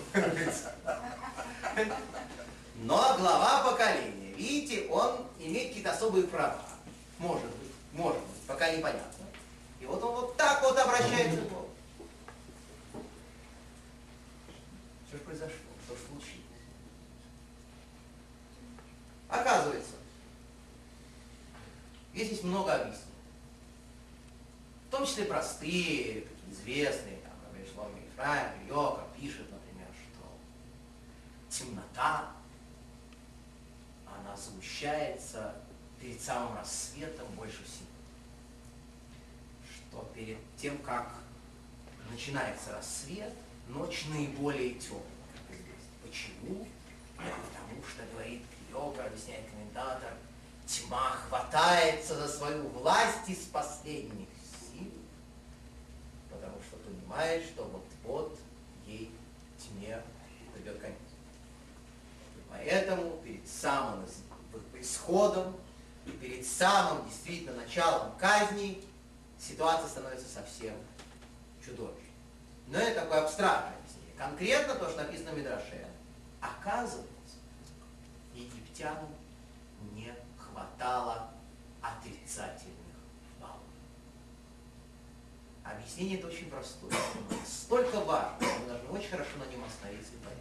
Но глава поколения, видите, он имеет какие-то особые права. Может быть, может быть, пока непонятно. И вот он вот так вот обращается к Богу. Что же произошло? Что же случилось? Оказывается, здесь есть много объяснений. В том числе простые, известные, там, Шломи Ефраим, Йога пишет, например, что темнота, она сгущается перед самым рассветом больше всего. Что перед тем, как начинается рассвет, ночь наиболее известно. Почему? Потому что, говорит йога, объясняет комментатор, тьма хватается за свою власть из последних сил, потому что понимает, что вот-вот ей тьме придет конец. И поэтому перед самым исходом, перед самым действительно началом казни ситуация становится совсем чудовищной. Но это такое абстрактное объяснение. Конкретно то, что написано в Мидраше, оказывается, египтянам не хватало отрицательных баллов. Объяснение это очень простое. Столько важно, что мы должны очень хорошо на нем остановиться и понять.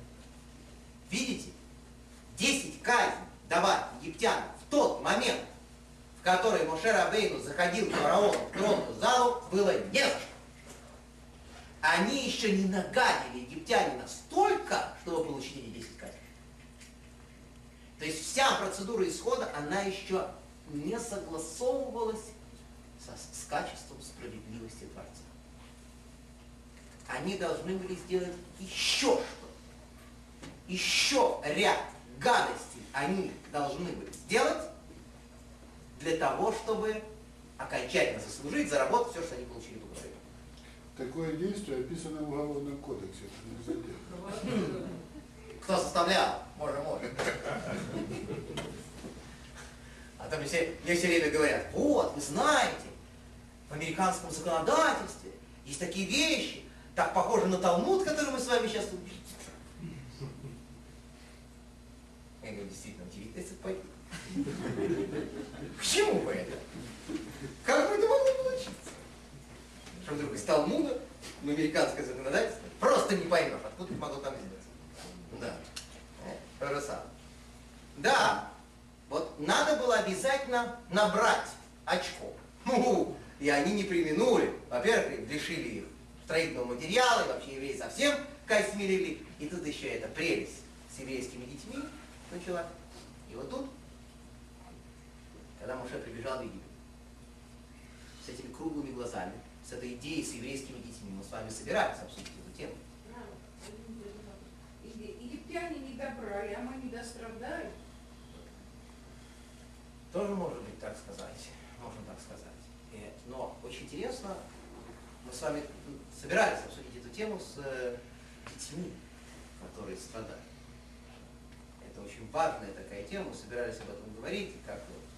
Видите, 10 казней давать египтянам в тот момент, в который Мошер Абейну заходил к фараону в тронную залу, было не за что. Они еще не нагадили египтяне настолько, чтобы получить эти 10 казней. То есть вся процедура исхода, она еще не согласовывалась со, с качеством справедливости Творца. Они должны были сделать еще что-то. Еще ряд гадостей они должны были сделать для того, чтобы окончательно заслужить, заработать все, что они получили в Украине. Такое действие описано в Уголовном кодексе. Это. Кто составлял? Можно, может. А там все, мне все время говорят, вот, вы знаете, в американском законодательстве есть такие вещи, так похожи на Талмуд, который мы с вами сейчас учим. Я говорю, действительно, удивительно. К чему бы это? Как бы это могло получиться? Что вдруг из Талмуда в американское законодательство просто не поймешь, откуда это могло там взяться. Да. То. Да, вот надо было обязательно набрать очков. Ну, и они не применули. Во-первых, лишили их строительного материала, и вообще евреи совсем космирили. И тут еще эта прелесть с еврейскими детьми начала. И вот тут, когда Моше прибежал в Египет, с этими круглыми глазами, с этой идеей с еврейскими детьми, мы с вами собирались обсудить эту тему. Египтяне не добрали, а мы не дострадали. Тоже может быть так сказать, можно так сказать. Но очень интересно, мы с вами собирались обсудить эту тему с э, детьми, которые страдали. Это очень важная такая тема, мы собирались об этом говорить, как вот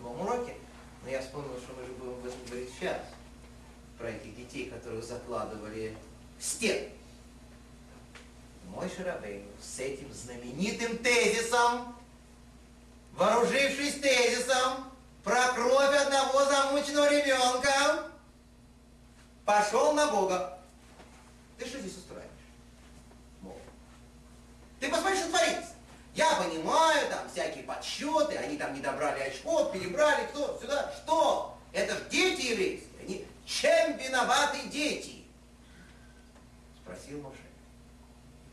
другом уроке, но я вспомнил, что мы же будем говорить сейчас, про этих детей, которых закладывали в стену. Мой Шарабейн с этим знаменитым тезисом, вооружившись тезисом про кровь одного замученного ребенка, пошел на Бога. Ты что здесь устраиваешь? Мол. Ты посмотри, что творится. Я понимаю, там всякие подсчеты, они там не добрали очков, перебрали, кто, сюда. Что? Это же дети еврейские. Они чем виноваты дети? Спросил Моше.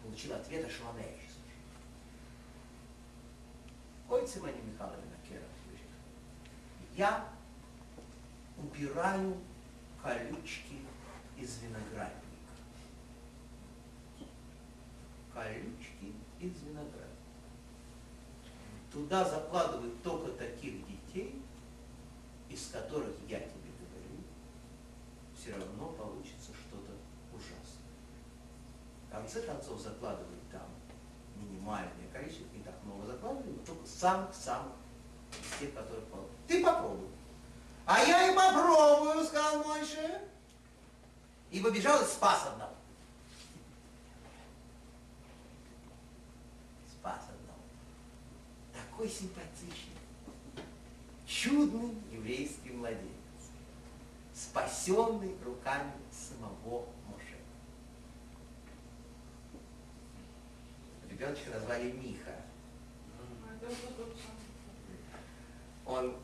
Получил ответ ошеломляющий. Ой, Цимани Михайловна Кера, я убираю колючки из виноградника. Колючки из виноградника. Туда закладывают только таких детей, из которых я тебе говорю, все равно получится что-то ужасное. В конце концов закладывают там минимальное количество, не так много закладывают, но только самых-самых из тех, которые получат. Ты попробуй. А я и попробую, сказал Мойше. И побежал и спас одного. Спас одного. Такой симпатичный, чудный еврейский младенец, спасенный руками самого Моше. Ребеночка назвали Миха. Он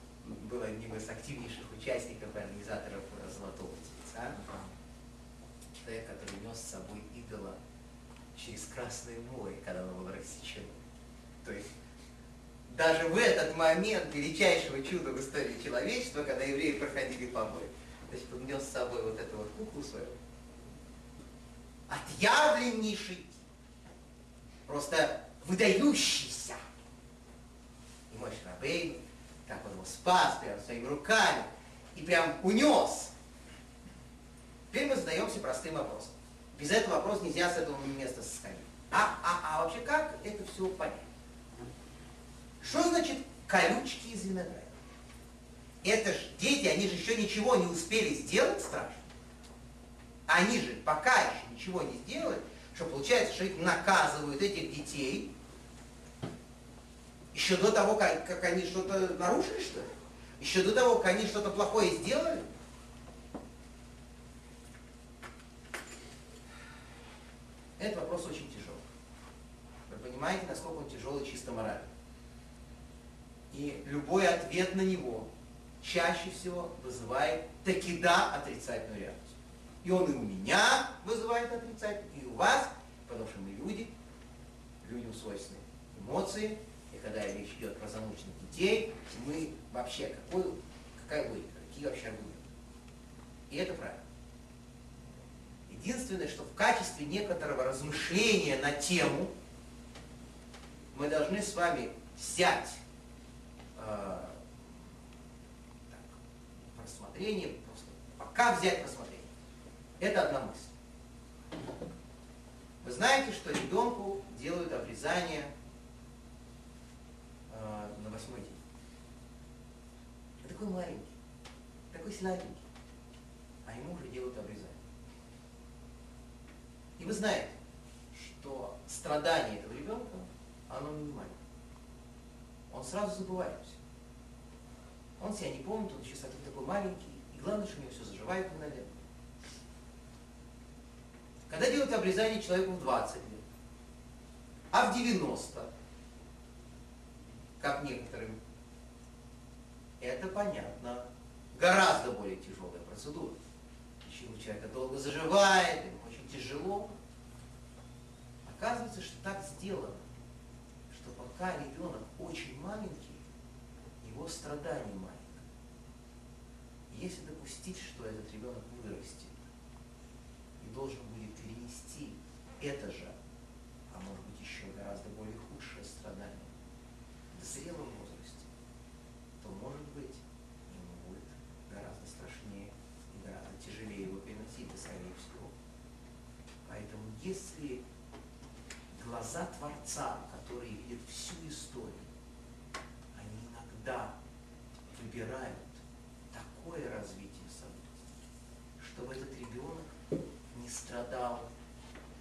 был одним из активнейших участников и организаторов Золотого Тельца. человек, который нес с собой идола через Красное море, когда оно было рассечено. То есть даже в этот момент величайшего чуда в истории человечества, когда евреи проходили по морю, значит, он нес с собой вот эту вот куклу свою. Отъявленнейший, просто выдающийся. И мой Шрабейн, как он его спас прям своими руками и прям унес. Теперь мы задаемся простым вопросом. Без этого вопроса нельзя с этого места сходить. А, а, а вообще как это все понять? Что значит колючки из винограда? Это же дети, они же еще ничего не успели сделать страшно. Они же пока еще ничего не сделали, что получается, что их наказывают, этих детей, еще до того, как, как они что-то нарушили, что ли? Еще до того, как они что-то плохое сделали? Этот вопрос очень тяжелый. Вы понимаете, насколько он тяжелый чисто морально. И любой ответ на него чаще всего вызывает таки да отрицательную реакцию. И он и у меня вызывает отрицательную, и у вас, потому что мы люди, людям свойственны эмоции, и когда речь идет про замученных детей, мы вообще, какой, какая логика, какие вообще аргументы. И это правильно. Единственное, что в качестве некоторого размышления на тему мы должны с вами взять так, рассмотрение, просто пока взять рассмотрение. Это одна мысль. Вы знаете, что ребенку делают обрезание э, на восьмой день. такой маленький, такой слабенький, а ему уже делают обрезание. И вы знаете, что страдание этого ребенка, оно минимально. Он сразу забывает все. Он себя не помнит, он еще совсем такой маленький, и главное, что у него все заживает мгновенно. Когда делают обрезание человеку в 20 лет, а в 90, как некоторым, это понятно. Гораздо более тяжелая процедура. Почему человека долго заживает, ему очень тяжело. Оказывается, что так сделано, пока ребенок очень маленький, его страдание маленькое. Если допустить, что этот ребенок вырастет и должен будет перенести это же, а может быть еще гораздо более худшее страдание в зрелом возрасте, то может быть ему будет гораздо страшнее и гораздо тяжелее его переносить, и скорее всего. Поэтому если глаза Творца, которые видят всю историю, они иногда выбирают такое развитие событий, чтобы этот ребенок не страдал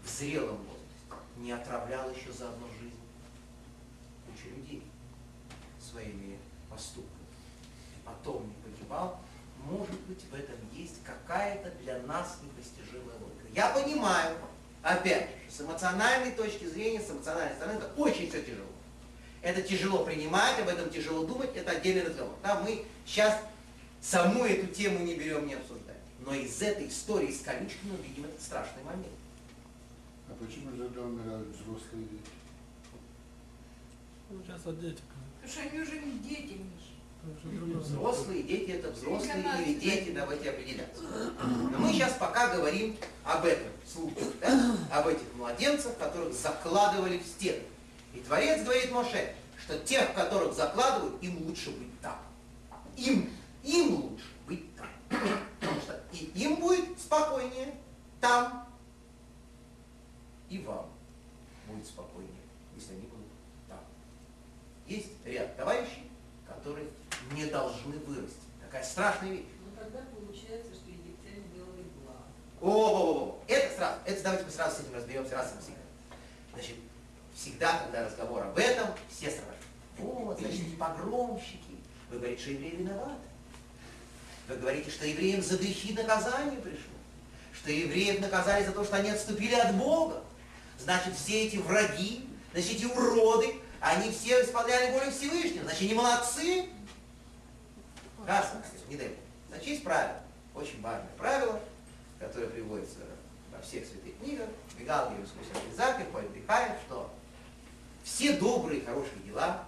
в зрелом возрасте, не отравлял еще за одну жизнь кучу людей своими поступками, и потом не погибал, может быть, в этом есть какая-то для нас непостижимая логика. Я понимаю, опять же, с эмоциональной точки зрения, с эмоциональной стороны, это очень все тяжело. Это тяжело принимать, об этом тяжело думать, это отдельный разговор. Да, мы сейчас саму эту тему не берем, не обсуждаем. Но из этой истории с колючками мы видим этот страшный момент. А почему же тогда умирают взрослые дети? Ну, сейчас о детях. Потому что они уже не дети, Миша. Другое. Взрослые дети это взрослые или дети, давайте определяться. Но мы сейчас пока говорим об этом случае, да? об этих младенцах, которых закладывали в стену. И Творец говорит Моше, что тех, которых закладывают, им лучше быть там. Им, им лучше быть там. Потому что и им будет спокойнее там, и вам будет спокойнее, если они будут там. Есть ряд товарищей, которые не должны вырасти. Такая страшная вещь. Ну тогда получается, что египтяне делали благо. О, это сразу, это давайте мы сразу с этим разберемся раз и навсегда. Значит, всегда, когда разговор об этом, все сразу. Вот, значит, погромщики. Вы говорите, что евреи виноваты. Вы говорите, что евреям за грехи наказание пришло. Что евреев наказали за то, что они отступили от Бога. Значит, все эти враги, значит, эти уроды, они все исполняли волю Всевышнего. Значит, они молодцы. Раз, не дай. Значит, есть правило, очень важное правило, которое приводится во всех святых книгах, бегал Иисус Исаак, подыхает, что все добрые, хорошие дела,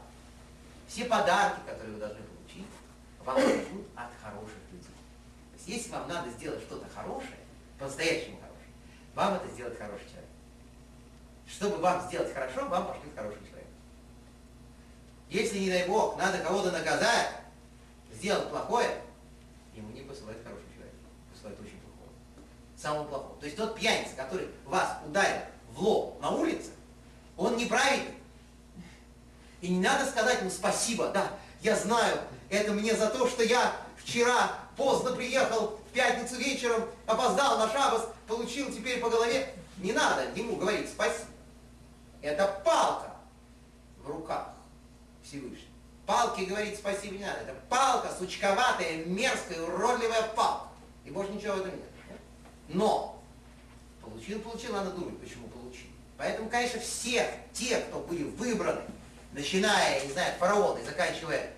все подарки, которые вы должны получить, вам идут от хороших людей. То есть, если вам надо сделать что-то хорошее, по-настоящему хорошее, вам это сделать хороший человек. Чтобы вам сделать хорошо, вам пошлют хороший человек. Если, не дай Бог, надо кого-то наказать, сделать плохое, ему не посылает хороший человек, посылает очень плохого. Самого плохого. То есть тот пьяница, который вас ударил в лоб на улице, он неправильный. И не надо сказать ему спасибо, да, я знаю, это мне за то, что я вчера поздно приехал, в пятницу вечером, опоздал на шабас, получил теперь по голове. Не надо ему говорить спасибо. Это палка в руках Всевышнего. Палке говорить спасибо не надо. Это палка, сучковатая, мерзкая, уродливая палка. И больше ничего в этом нет. Но получил, получил, надо думать, почему получил. Поэтому, конечно, все те, кто были выбраны, начиная, не знаю, и заканчивая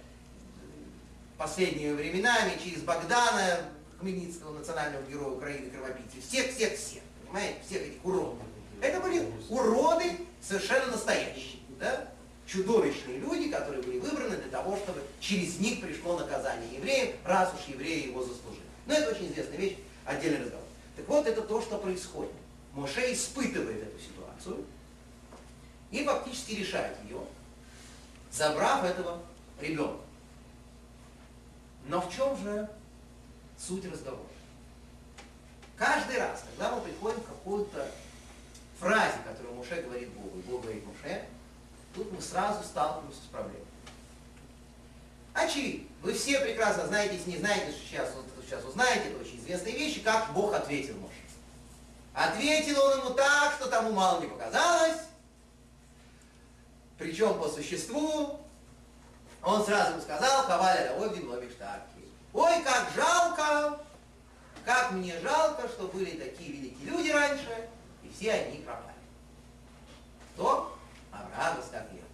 последними временами, через Богдана, Хмельницкого, национального героя Украины, кровопийцы, всех, всех, всех, понимаете, всех этих уродов. Это были уроды совершенно настоящие, да? чудовищные люди, которые были выбраны для того, чтобы через них пришло наказание евреям, раз уж евреи его заслужили. Но это очень известная вещь, отдельный разговор. Так вот, это то, что происходит. Моше испытывает эту ситуацию и фактически решает ее, забрав этого ребенка. Но в чем же суть разговора? Каждый раз, когда мы приходим к какой-то фразе, которую Муше говорит Богу, и Бог говорит Муше, тут мы сразу сталкиваемся с проблемой. Очевидно. Вы все прекрасно знаете, если не знаете, что сейчас, сейчас узнаете, это очень известные вещи, как Бог ответил Моше. Ответил он ему так, что тому мало не показалось, причем по существу, он сразу ему сказал, Хаваля Даводин Лобик Штарки. Ой, как жалко, как мне жалко, что были такие великие люди раньше, и все они пропали. Кто? Авраам и Скорпион.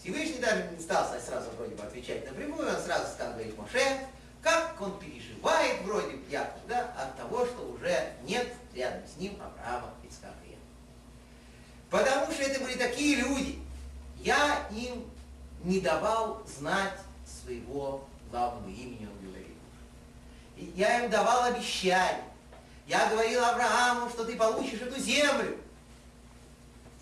Всевышний даже не стал сразу вроде бы отвечать напрямую, он сразу стал говорить Моше, как он переживает вроде бы Яков, да, от того, что уже нет рядом с ним Авраама и Скорпиона. Потому что это были такие люди, я им не давал знать своего главного имени, он говорил. Я им давал обещание. Я говорил Аврааму, что ты получишь эту землю.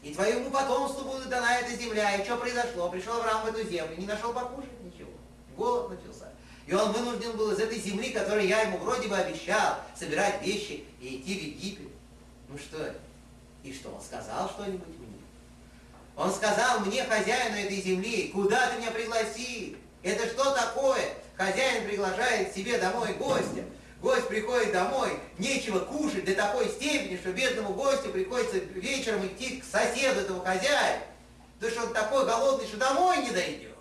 И твоему потомству будет дана эта земля. И что произошло? Пришел Авраам в эту землю, не нашел покушать ничего. Голод начался. И он вынужден был из этой земли, которую я ему вроде бы обещал, собирать вещи и идти в Египет. Ну что это? И что, он сказал что-нибудь мне? Он сказал мне, хозяину этой земли, куда ты меня пригласил? Это что такое? Хозяин приглашает себе домой гостя. Гость приходит домой, нечего кушать до такой степени, что бедному гостю приходится вечером идти к соседу этого хозяина. Потому что он такой голодный, что домой не дойдет.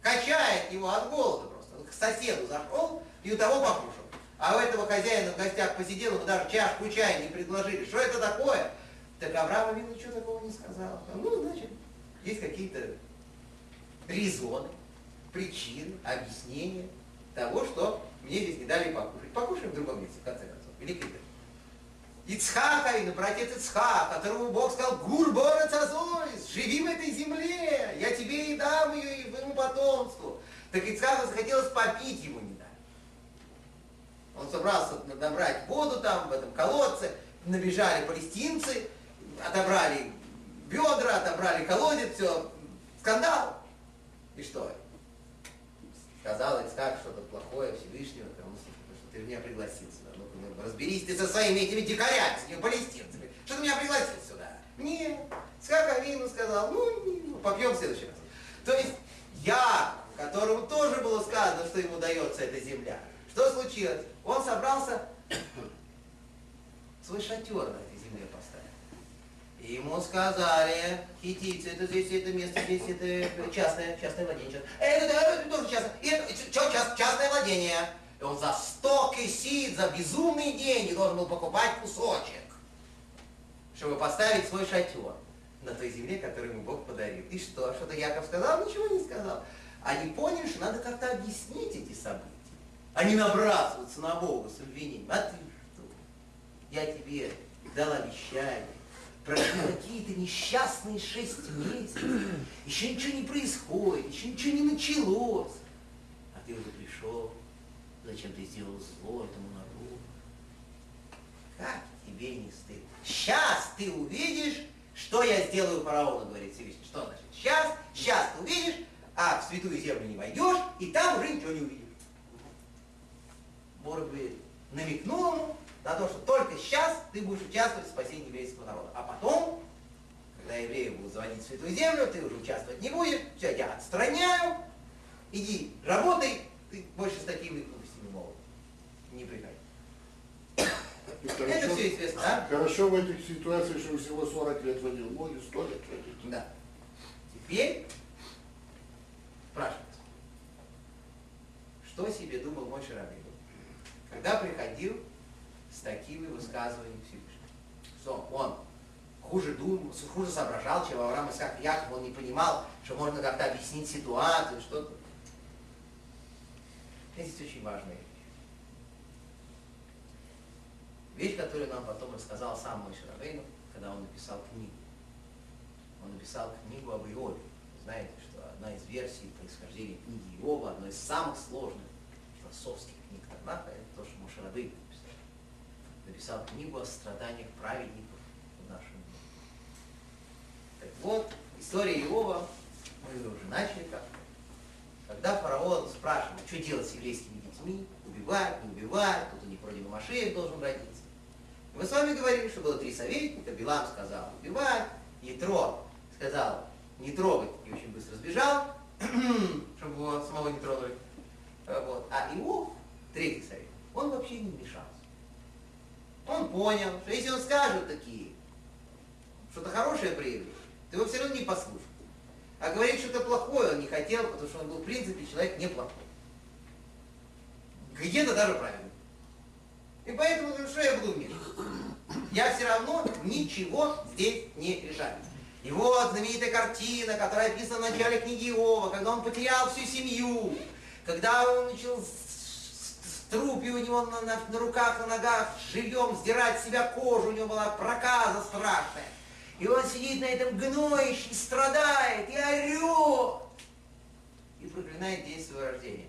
Качает его от голода просто. Он к соседу зашел и у того покушал. А у этого хозяина в гостях посидел, ему даже чашку чая не предложили. Что это такое? Так Авраам Авин ничего такого не сказал. Ну, значит, есть какие-то резоны, причины, объяснения того, что мне здесь не дали покушать. Покушаем в другом месте, в конце концов. Великий мир. Ицхака, и братец Ицхак, которому Бог сказал, Гурбора Цазойс, живи в этой земле, я тебе и дам ее, и твоему потомству. Так Ицхаку захотелось попить, ему не дали. Он собрался набрать воду там, в этом колодце, набежали палестинцы, отобрали бедра, отобрали колодец, все, скандал. И что? Сказал Ицхак что-то плохое Всевышнего, потому что ты меня пригласил сюда. Ну, ну, разберись ты со своими этими дикарями, с этими палестинцами. Что ты меня пригласил сюда? Нет. Ицхак Авину сказал, ну, не, ну, попьем в следующий раз. То есть я, которому тоже было сказано, что ему дается эта земля, что случилось? Он собрался свой шатер на этой земле поставить. И ему сказали, хитийцы, это здесь, это место, здесь, это частное, частное владение. Это, это, это тоже частное, это, что, част, частное владение. И он за сто кисит, за безумные деньги должен был покупать кусочек, чтобы поставить свой шатер на той земле, которую ему Бог подарил. И что? Что-то Яков сказал? Ничего не сказал. Они поняли, что надо как-то объяснить эти события, а не набрасываться на Бога с обвинением. А ты что? я тебе дал обещание, прошли какие-то несчастные шесть месяцев, еще ничего не происходит, еще ничего не началось, а ты уже пришел, зачем ты сделал зло этому народу? Как тебе не стыдно? Сейчас ты увидишь, что я сделаю фараону, говорит Всевышний. Что значит? Сейчас, сейчас ты увидишь, а в святую землю не войдешь, и там уже ничего не увидишь. Может быть, намекнул ему на то, что только сейчас ты будешь участвовать в спасении еврейского народа. А потом, когда евреи будут заводить в святую землю, ты уже участвовать не будешь, все, я отстраняю, иди, работай, ты больше с такими глупостями могут не приходи. Это хорошо, все известно, да? хорошо в этих ситуациях, что всего 40 лет водил, ноги 100 лет водил. Да. Теперь спрашивается, что себе думал мой Шарабин, когда приходил с такими высказываниями Всевышнего? Что он хуже думал, хуже соображал, чем Авраам Исаак Яков, он не понимал, что можно как-то объяснить ситуацию, что-то. Здесь очень важная вещь. Вещь, которую нам потом рассказал сам мой Шарабейну, когда он написал книгу. Он написал книгу об Иове. Вы знаете, что одна из версий происхождения книги Иова, одна из самых сложных философских книг Танаха, это то, что Мушарабейн написал. Написал книгу о страданиях праведников в нашем мире. Так вот, история Иова, мы ее уже начали как когда фараон спрашивал, что делать с еврейскими детьми, убивать, не убивать, тут у них вроде бы должен родиться. И мы с вами говорили, что было три советника, Билам сказал убивать, Ятро сказал не трогать и очень быстро сбежал, чтобы его самого не трогали. Э, Вот. А Иов, третий совет, он вообще не вмешался. Он понял, что если он скажет такие, что-то хорошее проявление, ты его все равно не послушаешь. А говорить что-то плохое он не хотел, потому что он был в принципе человек неплохой. Где-то даже правильный. И поэтому, ну что я буду вмешиваться? Я все равно ничего здесь не решаю. И вот знаменитая картина, которая описана в начале книги Иова, когда он потерял всю семью, когда он начал трупи у него на, на- на руках, на ногах, живьем сдирать себя кожу, у него была проказа страшная. И он сидит на этом гноище, и страдает, и орет, и проклинает день своего рождения.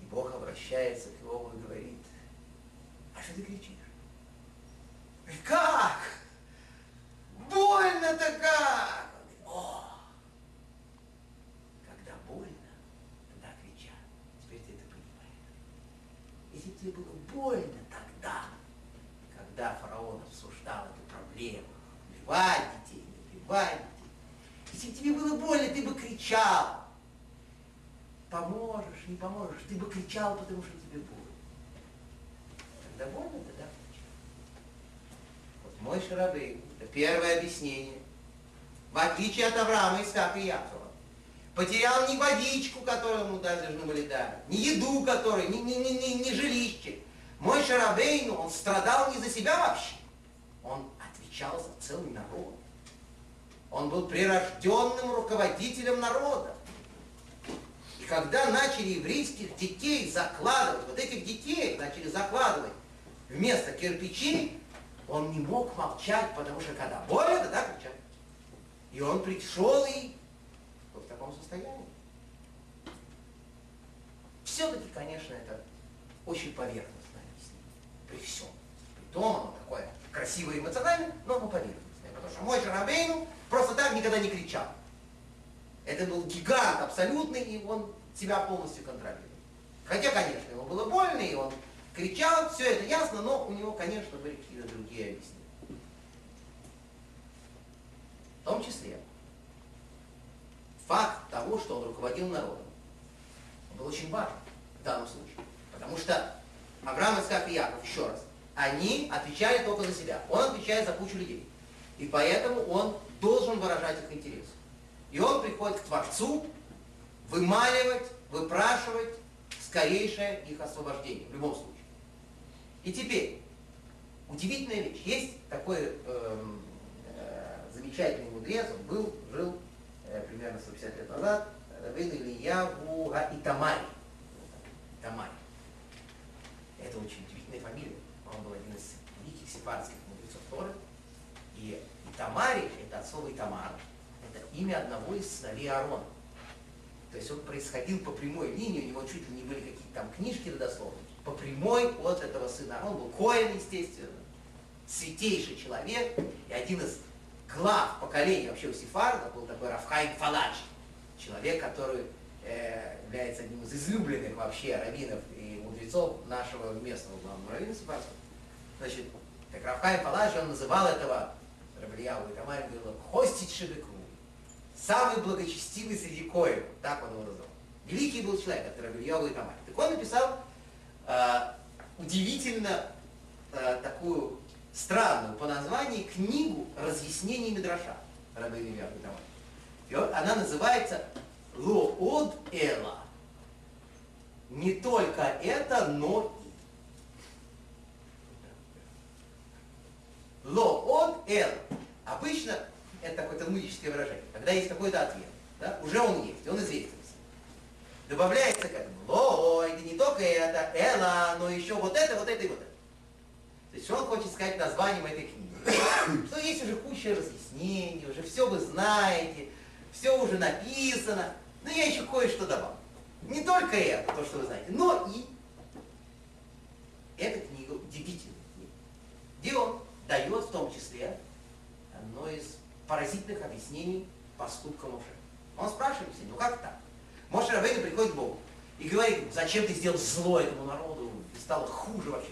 И Бог обращается к Иову и говорит, а что ты кричишь? Как? Больно-то как? Он говорит, О! Когда больно, тогда кричат. Теперь ты это понимаешь. Если бы тебе было больно тогда, когда фараон обсуждал эту проблему, убивать детей, не убивать детей, если бы тебе было больно, ты бы кричал. Поможешь, не поможешь, ты бы кричал, потому что тебе больно. Когда больно, тогда кричал. Вот мой Шарабей, это первое объяснение. В отличие от Авраама, Исаака и Якова. Потерял не водичку, которую ему должны были дать, не еду, которую, не, не, не, не, не жилище. Мой Шарабейну, он страдал не за себя вообще. Он отвечал за целый народ. Он был прирожденным руководителем народа. Когда начали еврейских детей закладывать, вот этих детей начали закладывать вместо кирпичей, он не мог молчать, потому что когда больно, тогда кричать. И он пришел и вот в таком состоянии. Все-таки, конечно, это очень поверхностное объяснение. При всем. При том оно такое красивое и эмоциональное, но оно поверхностное. Потому что мой Шарабейну просто так никогда не кричал. Это был гигант абсолютный, и он себя полностью контролировал. Хотя, конечно, ему было больно, и он кричал, все это ясно, но у него, конечно, были какие-то другие объяснения. В том числе факт того, что он руководил народом, был очень важен в данном случае. Потому что Авраам, Исаак и Яков, еще раз, они отвечали только за себя. Он отвечает за кучу людей. И поэтому он должен выражать их интересы. И он приходит к Творцу вымаливать, выпрашивать скорейшее их освобождение, в любом случае. И теперь, удивительная вещь. Есть такой эм, э, замечательный мудрец, он был, жил э, примерно 150 лет назад, Равин Ильяву Итамари. Итамари. Это очень удивительная фамилия. Он был один из сефардских мудрецов Торы. И Итамари, это от слова Итамар, это имя одного из сыновей Аарона. То есть он происходил по прямой линии, у него чуть ли не были какие-то там книжки родословные. По прямой от этого сына. Он был Коэн, естественно, святейший человек и один из глав поколения вообще у Сефарда был такой Рафхайм Фалач. Человек, который э, является одним из излюбленных вообще раввинов и мудрецов нашего местного главного раввина Сефардского. Значит, как Рафхайм Фалач, он называл этого Рабрияву и Тамарь, говорил, Хостить Шебекру. Самый благочестивый среди коев, так он его назвал. Великий был человек, это Рабрияву и Тамарь. Так он написал э, удивительно э, такую странную по названию книгу разъяснений Мидраша Рабби Илья Тамарь. И вот она называется Лоод Эла. Не только это, но и. Лоод Эла. Обычно это такое талмудическое выражение. Когда есть какой-то ответ, да, уже он есть, он известен. Добавляется к этому ло, это не только это, эла, но еще вот это, вот это и вот это. То есть он хочет сказать названием этой книги? Что есть уже куча разъяснений, уже все вы знаете, все уже написано, но я еще кое-что добавлю. Не только это, то, что вы знаете, но и эта книга удивительная книга, где он дает в том числе одно из поразительных объяснений поступка Моше. Он спрашивает себя, ну как так? Моше Рабейну приходит к Богу и говорит, зачем ты сделал зло этому народу, и стало хуже вообще.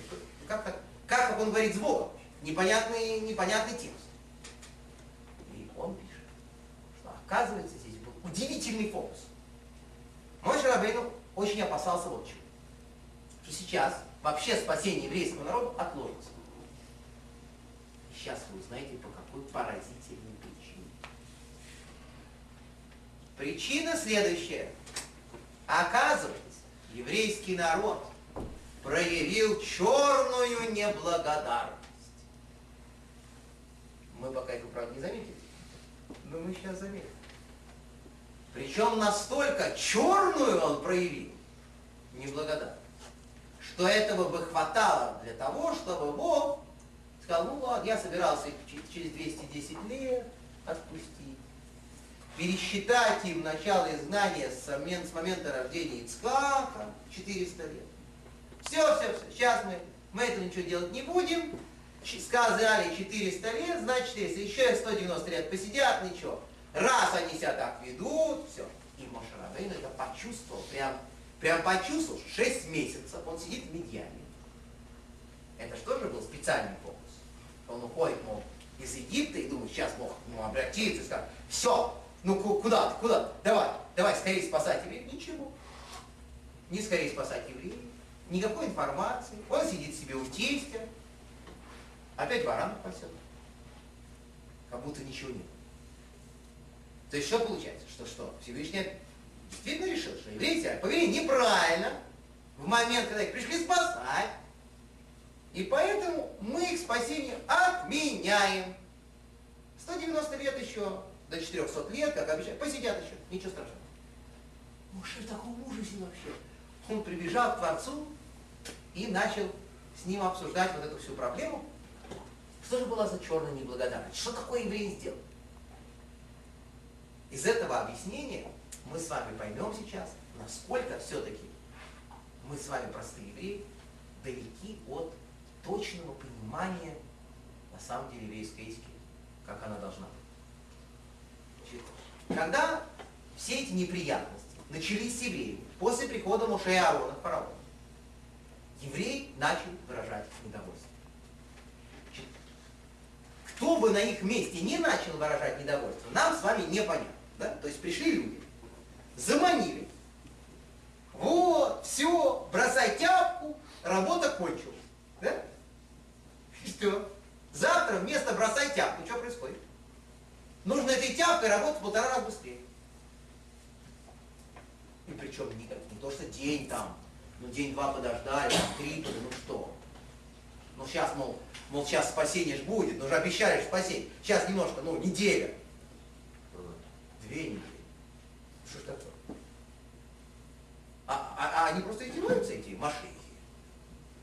Как так? Как он говорит с Богом? Непонятный, непонятный текст. И он пишет, что оказывается здесь был удивительный фокус. Мой Шарабейну очень опасался вот чего. Что сейчас вообще спасение еврейского народа отложится. Сейчас вы узнаете, по какой поразительной Причина следующая. Оказывается, еврейский народ проявил черную неблагодарность. Мы пока этого, правда, не заметили, но мы сейчас заметим. Причем настолько черную он проявил неблагодарность, что этого бы хватало для того, чтобы Бог сказал, ну ладно, я собирался их через 210 лет отпустить, пересчитать им начало изгнания с момента рождения Ицхака, 400 лет. Все, все, все. Сейчас мы, мы этого ничего делать не будем. Сказали 400 лет, значит, если еще 190 лет посидят, ничего. Раз они себя так ведут, все. И Моше Рабейн это почувствовал, прям, прям почувствовал, 6 месяцев он сидит в Медьяне. Это что же был специальный фокус? Он уходит, мол, из Египта и думает, сейчас Бог нему обратится и скажет, все, ну куда ты, куда? Давай, давай скорее спасать евреев. Ничего. Не скорее спасать евреев никакой информации, он сидит себе у тестя, опять баранов пасет, как будто ничего нет. То есть что получается? Что что? Всевышний действительно решил, что евреи себя повели неправильно в момент, когда их пришли спасать, и поэтому мы их спасение отменяем. 190 лет еще, до 400 лет, как обещали, посидят еще, ничего страшного. Что в таком ужасе вообще? Он прибежал к Творцу и начал с ним обсуждать вот эту всю проблему. Что же была за черная неблагодарность? Что такое еврей сделал? Из этого объяснения мы с вами поймем сейчас, насколько все-таки мы с вами, простые евреи, далеки от точного понимания на самом деле еврейской этики, как она должна быть. Когда все эти неприятности начались с евреями после прихода Моше и Аарона к фараону, еврей начал выражать недовольство. Кто бы на их месте не начал выражать недовольство, нам с вами непонятно. Да? То есть пришли люди, заманили. Вот, все, бросай тяпку, работа кончилась. Да? Что? Завтра вместо бросай тяпку, что происходит? Нужно этой тяпкой работать в полтора раза быстрее. И причем не, не то, что день там, ну день-два подождали, там, три, ну что? Ну сейчас, мол, мол, сейчас спасение ж будет, ну же обещали ж спасение. Сейчас немножко, ну, неделя. Две недели. Что ж такое? А, а, а они просто издеваются, эти машинки.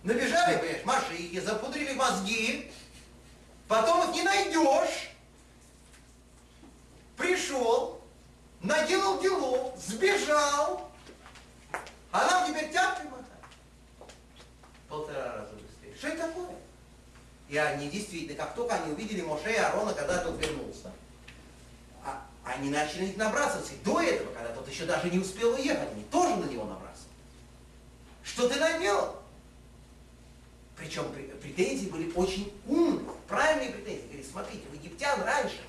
Набежали, понимаешь, машинки, запудрили мозги, наделал дело, сбежал, а нам теперь мотать. Полтора раза быстрее. Что это такое? И они действительно, как только они увидели Моше и Аарона, когда тот вернулся, а, они начали набрасываться. И до этого, когда тот еще даже не успел уехать, они тоже на него набрасывались. Что ты наделал? Причем претензии были очень умные, правильные претензии. Говорит, смотрите, у египтян раньше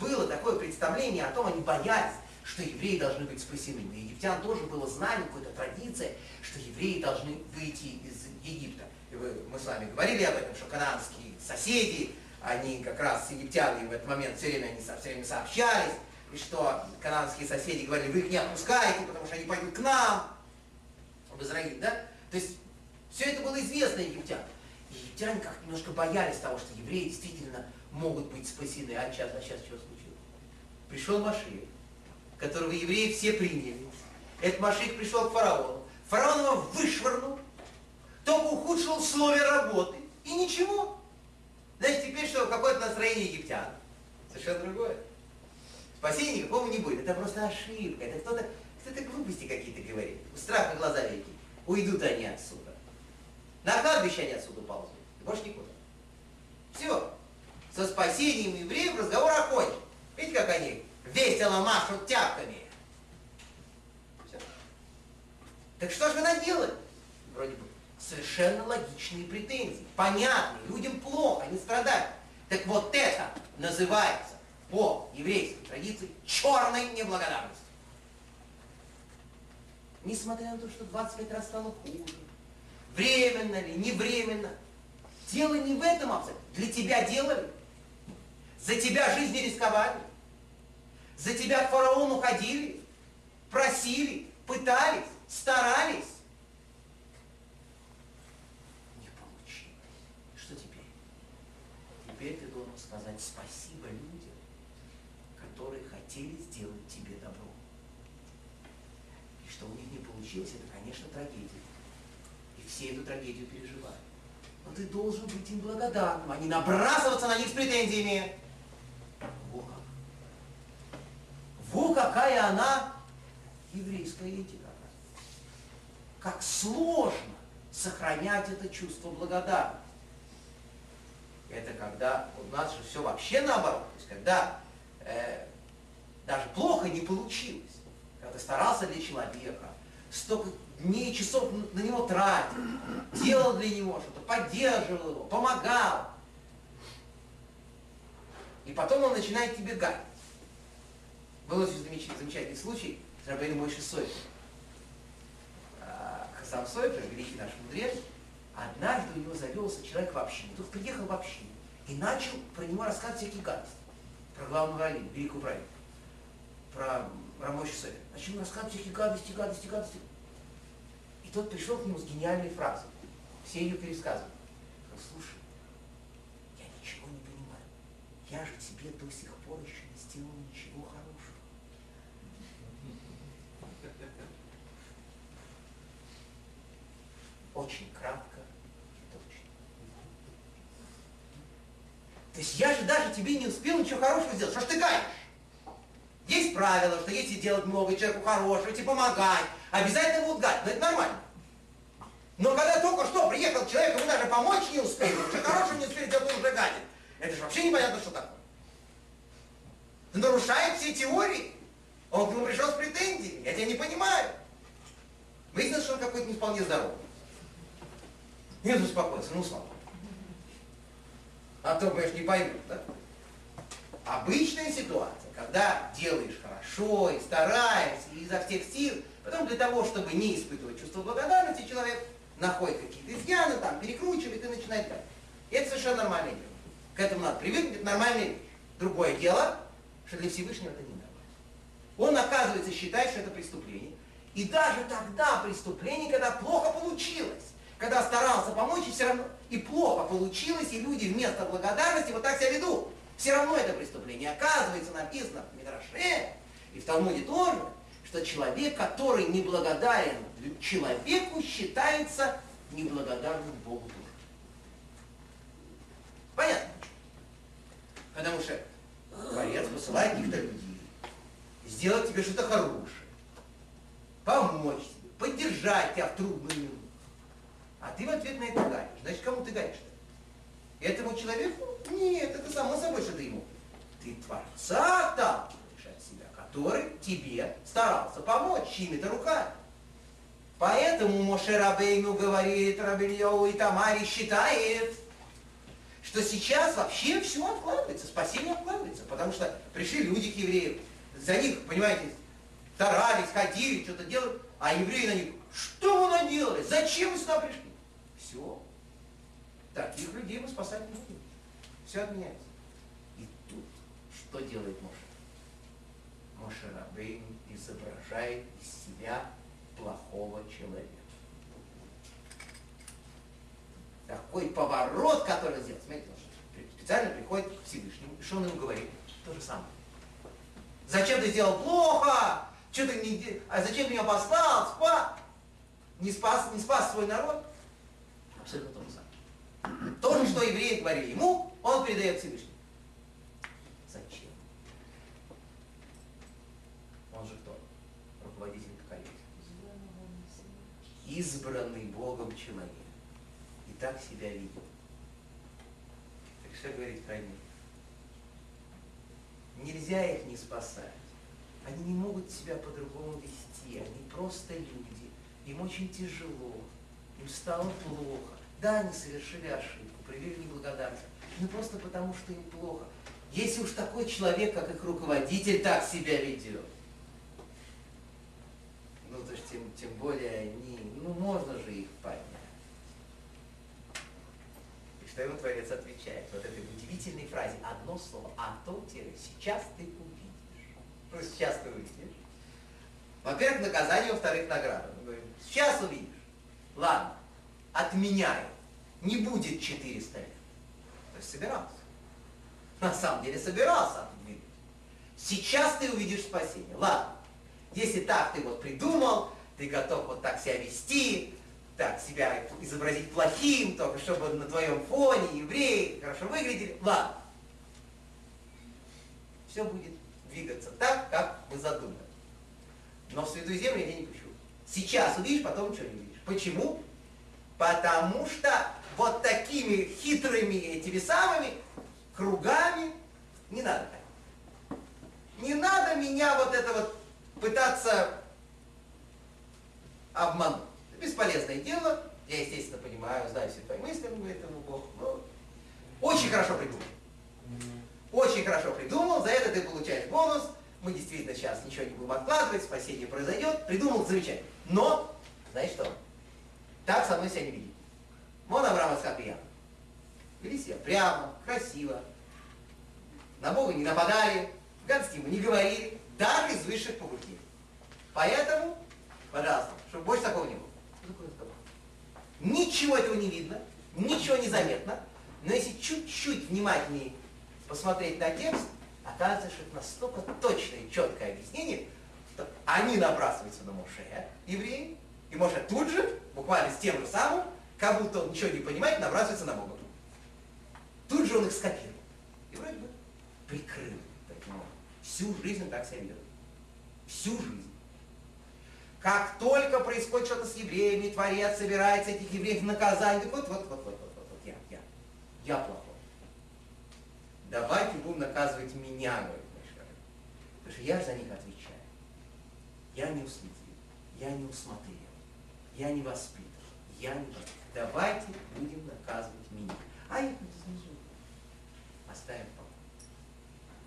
было такое представление о том, они боялись, что евреи должны быть спасены. У египтян тоже было знание, какая-то традиция, что евреи должны выйти из Египта. И вы, мы с вами говорили об этом, что канадские соседи, они как раз с египтянами в этот момент все время, они все время сообщались, и что канадские соседи говорили, вы их не отпускаете, потому что они пойдут к нам в Израиль, да? То есть все это было известно египтянам. Египтяне как немножко боялись того, что евреи действительно могут быть спасены. А сейчас, а сейчас что случилось? Пришел Машиих, которого евреи все приняли. Этот Машиих пришел к фараону. Фараон его вышвырнул, только ухудшил условия работы. И ничего. Значит, теперь что, какое-то настроение египтян. Совершенно другое. Спасения никакого не будет. Это просто ошибка. Это кто-то кто-то глупости какие-то говорит. У страха глаза велики. Уйдут они отсюда. На кладбище они отсюда ползут. И больше никуда. Все. Со спасением евреев разговор окончен. Видите, как они весело машут тяпками. Так что же вы наделали? Вроде бы совершенно логичные претензии. Понятные. Людям плохо, они страдают. Так вот это называется по еврейской традиции черной неблагодарностью. Несмотря на то, что 25 раз стало хуже, временно ли, не временно. Дело не в этом абсолютно. Для тебя делали. За тебя жизни рисковали. За тебя к фараону ходили, просили, пытались, старались. Не получилось. Что теперь? Теперь ты должен сказать спасибо людям, которые хотели сделать тебе добро. И что у них не получилось, это, конечно, трагедия все эту трагедию переживают. Но ты должен быть им благодарным, а не набрасываться на них с претензиями. Во как. Во какая она еврейская этика. Как сложно сохранять это чувство благодарности. Это когда у нас же все вообще наоборот. То есть когда э, даже плохо не получилось, когда ты старался для человека, столько дней и часов на него тратил, делал для него что-то, поддерживал его, помогал. И потом он начинает тебе гадить. Был очень замечательный случай с Рабейном Мойши Сойфер. А, Хасам Сойфер, великий наш мудрец, однажды у него завелся человек в общину. Тут приехал в общину и начал про него рассказывать всякие гадости. Про главного раввина, великого правителя. Про Рамойши Сойфер. Начал рассказывать всякие гадости, гадости, гадости тот пришел к нему с гениальной фразой. Все ее пересказывают. Он, слушай, я ничего не понимаю. Я же тебе до сих пор еще не сделал ничего хорошего. Очень кратко и точно. То есть я же даже тебе не успел ничего хорошего сделать. Что ж ты гаешь? Есть правило, что если делать много человеку хорошего, тебе помогать, обязательно будут гать. Но это нормально. Но когда только что приехал человек, ему даже помочь не успели, уже хорошего не успели, зато уже гадит. Это же вообще непонятно, что такое. Нарушает все теории. Он к нему пришел с претензиями. Я тебя не понимаю. Выяснилось, что он какой-то не вполне здоровый. Нет, успокойся, ну слава. А то, конечно, не поймут, да? Обычная ситуация, когда делаешь хорошо и стараешься, и изо всех сил, потом для того, чтобы не испытывать чувство благодарности, человек находит какие-то изъяны, там, перекручивает и начинает так. Это совершенно нормальное дело. К этому надо привыкнуть, это нормальная вещь. Другое дело, что для Всевышнего это не нормально. Он, оказывается, считает, что это преступление. И даже тогда преступление, когда плохо получилось, когда старался помочь, и все равно и плохо получилось, и люди вместо благодарности вот так себя ведут. Все равно это преступление. Оказывается, написано в Мидраше, и в Талмуде тоже, что человек, который неблагодарен человеку, считается неблагодарным Богу тоже. Понятно? Потому что Творец посылает каких-то людей, сделать тебе что-то хорошее, помочь тебе, поддержать тебя в трудную минуту. А ты в ответ на это ганишь. Значит, кому ты ганишь-то? Этому человеку? Нет, это само собой, что ты ему. Ты Творца отталкиваешь от себя, который тебе старался помочь чьими-то руками. Поэтому Моше Рабейну говорит, Рабельеву и Тамари считает, что сейчас вообще все откладывается, спасение откладывается, потому что пришли люди к евреям, за них, понимаете, старались, ходили, что-то делали, а евреи на них, что вы наделали, зачем вы сюда пришли? Таких людей мы спасать не будем. Все отменяется. И тут что делает Моше? Моше Рабейн изображает из себя плохого человека. Такой поворот, который сделал. Смотрите, он специально приходит к Всевышнему. И что он ему говорит? То же самое. Зачем ты сделал плохо? Что ты не... А зачем меня послал? Спа? Не спас, не спас свой народ? Абсолютно то же что евреи говорили ему, он передает Всевышнему. Зачем? Он же кто? Руководитель поколения. Избранный Богом человек. И так себя видит. Так что говорит про них? Нельзя их не спасать. Они не могут себя по-другому вести. Они просто люди. Им очень тяжело. Им стало плохо. Да, они совершили ошибку, проявили неблагодарность. Но просто потому, что им плохо. Если уж такой человек, как их руководитель, так себя ведет, ну, то есть тем, тем более они, ну, можно же их понять. И что ему Творец отвечает? Вот этой удивительной фразе, одно слово, а то сейчас ты увидишь. Ну, сейчас ты увидишь. Во-первых, наказание, во-вторых, награда. Он говорит, сейчас увидишь. Ладно, отменяю. Не будет 400 лет. То есть собирался. На самом деле собирался отодвинуть. Сейчас ты увидишь спасение. Ладно, если так ты вот придумал, ты готов вот так себя вести, так себя изобразить плохим, только чтобы на твоем фоне евреи хорошо выглядели, ладно. Все будет двигаться так, как мы задумали. Но в Святую Землю я не пущу. Сейчас увидишь, потом ничего не увидишь. Почему? Потому что вот такими хитрыми этими самыми кругами не надо. Не надо меня вот это вот пытаться обмануть. Бесполезное дело. Я, естественно, понимаю, знаю все твои мысли, говорит ему Бог. Но очень хорошо придумал. Очень хорошо придумал, за это ты получаешь бонус. Мы действительно сейчас ничего не будем откладывать, спасение произойдет. Придумал замечательно. Но, знаешь что? Так со мной себя не Исхак и Яков. Вели себя прямо, красиво. На Бога не нападали, гадости ему не говорили, даже из высших побуждений. Поэтому, пожалуйста, чтобы больше такого не было. Ничего этого не видно, ничего не заметно, но если чуть-чуть внимательнее посмотреть на текст, оказывается, что это настолько точное и четкое объяснение, что они набрасываются на Моше, евреи, и Моше тут же, буквально с тем же самым, как будто он ничего не понимает, набрасывается на Бога. Тут же он их скопировал. И вроде бы прикрыл таким образом. Всю жизнь так себя ведет. Всю жизнь. Как только происходит что-то с евреями, Творец собирается этих евреев наказать, вот, вот, вот, вот, вот, вот, вот, я, я, я плохой. Давайте будем наказывать меня, говорит. Потому что я за них отвечаю. Я не уследил, я не усмотрел, я не воспитал, я не воспитал. Давайте будем наказывать меня. А их снизу оставим покой.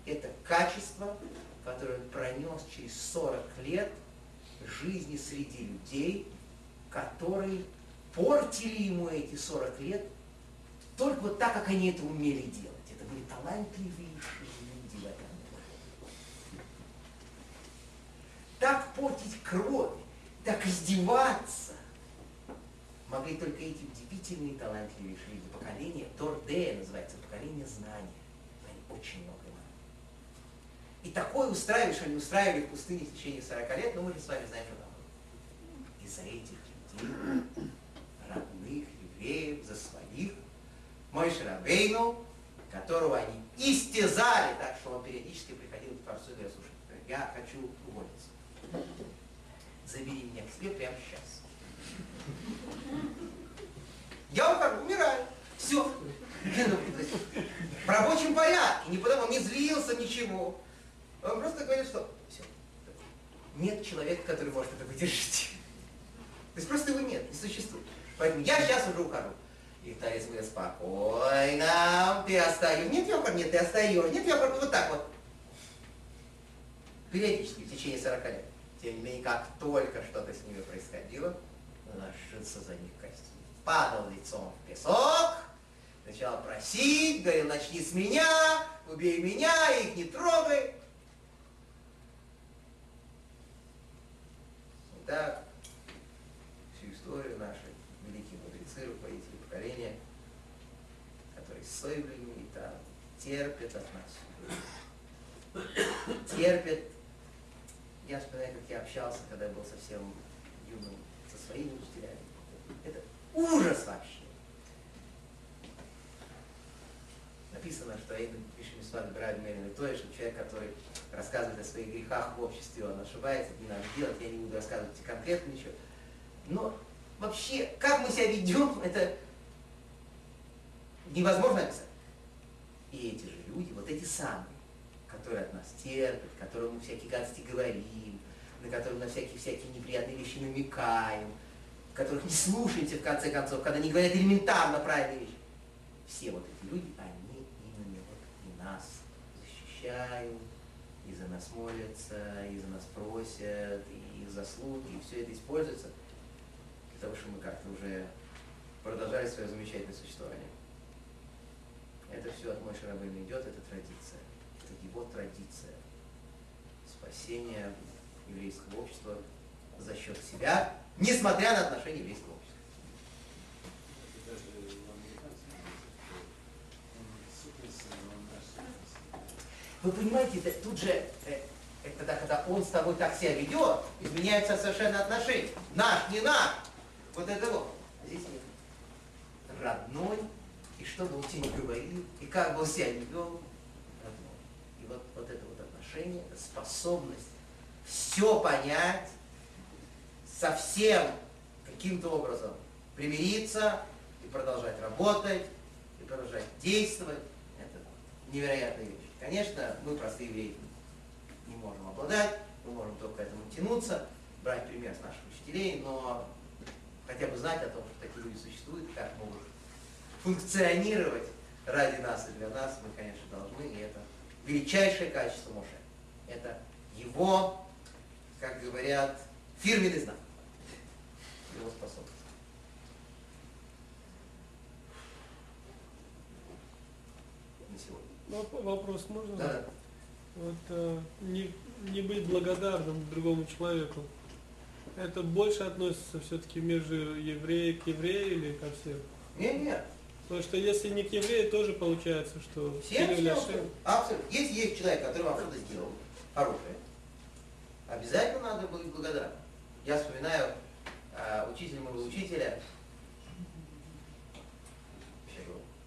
Это качество, которое он пронес через 40 лет жизни среди людей, которые портили ему эти 40 лет только вот так, как они это умели делать. Это были талантливейшие люди в этом мире. Так портить кровь, так издеваться могли только эти удивительные талантливейшие люди. Поколение Тордея называется, поколение знания. Они очень много знают. И такое устраивали, что они устраивали в пустыне в течение 40 лет, но мы же с вами знаем, что там было. И за этих людей, родных евреев, за своих, мой Шарабейну, которого они истязали, так что он периодически приходил к Творцу и говорил, слушай, я хочу уволиться. Забери меня к себе прямо сейчас. Я ухожу, умираю. Все. В рабочем порядке, не потому, он не злился, ничего. Он просто говорит, что все. Нет человека, который может это выдержать. То есть просто его нет, не существует. Поэтому я сейчас уже ухожу. И вторец говорит, спокойно, ты остаешь. Нет, ухожу, нет, ты остаешь. Нет, ухожу. Вот так вот. Периодически, в течение 40 лет. Тем не менее, как только что-то с ними происходило, ложится за них костюм. Падал лицом в песок, начал просить, говорил, начни с меня, убей меня, их не трогай. Так, всю историю нашей великие мудрецы, руководители поколения, которые с и там терпят от нас. Терпят. Я вспоминаю, как я общался, когда я был совсем юным, своими учителями. Это ужас вообще. Написано, что Эйден Вишмисвад Брайд Мерин то, что человек, который рассказывает о своих грехах в обществе, он ошибается, не надо делать, я не буду рассказывать конкретно ничего. Но вообще, как мы себя ведем, это невозможно описать. И эти же люди, вот эти самые, которые от нас терпят, которым мы всякие гадости говорим, на которых на всякие-всякие неприятные вещи намекаем, которых не слушаете в конце концов, когда они говорят элементарно правильные вещи. Все вот эти люди, они именно вот и нас защищают, и за нас молятся, и за нас просят, и их заслуги, и все это используется для того, чтобы мы как-то уже продолжали свое замечательное существование. Это все от Мойши Рабына идет, это традиция. Это его традиция. Спасение еврейского общества за счет себя, несмотря на отношения еврейского общества. Вы понимаете, это тут же, э, это тогда, когда он с тобой так себя ведет, изменяются совершенно отношения. Наш, не наш. Вот это вот. А здесь нет. Родной, и что бы он тебе не говорил, и как бы он себя не вел, родной. И вот, вот это вот отношение, способность все понять, совсем каким-то образом примириться и продолжать работать, и продолжать действовать. Это невероятная вещь. Конечно, мы, простые евреи, не можем обладать, мы можем только к этому тянуться, брать пример с наших учителей, но хотя бы знать о том, что такие люди существуют, как могут функционировать ради нас и для нас, мы, конечно, должны, и это величайшее качество Моше. Это его, как говорят, фирменный знак, его способность. На сегодня. Воп- Вопрос можно? Да. Вот э, не, не быть благодарным другому человеку. Это больше относится все-таки между евреем к еврею или ко всем? Не, нет. Потому что если не к еврею, тоже получается, что Всем, всем, всем. Абсолютно. Если есть человек, который вам что-то сделал хорошее, обязательно надо быть благодарным. Я вспоминаю э, учителя моего учителя,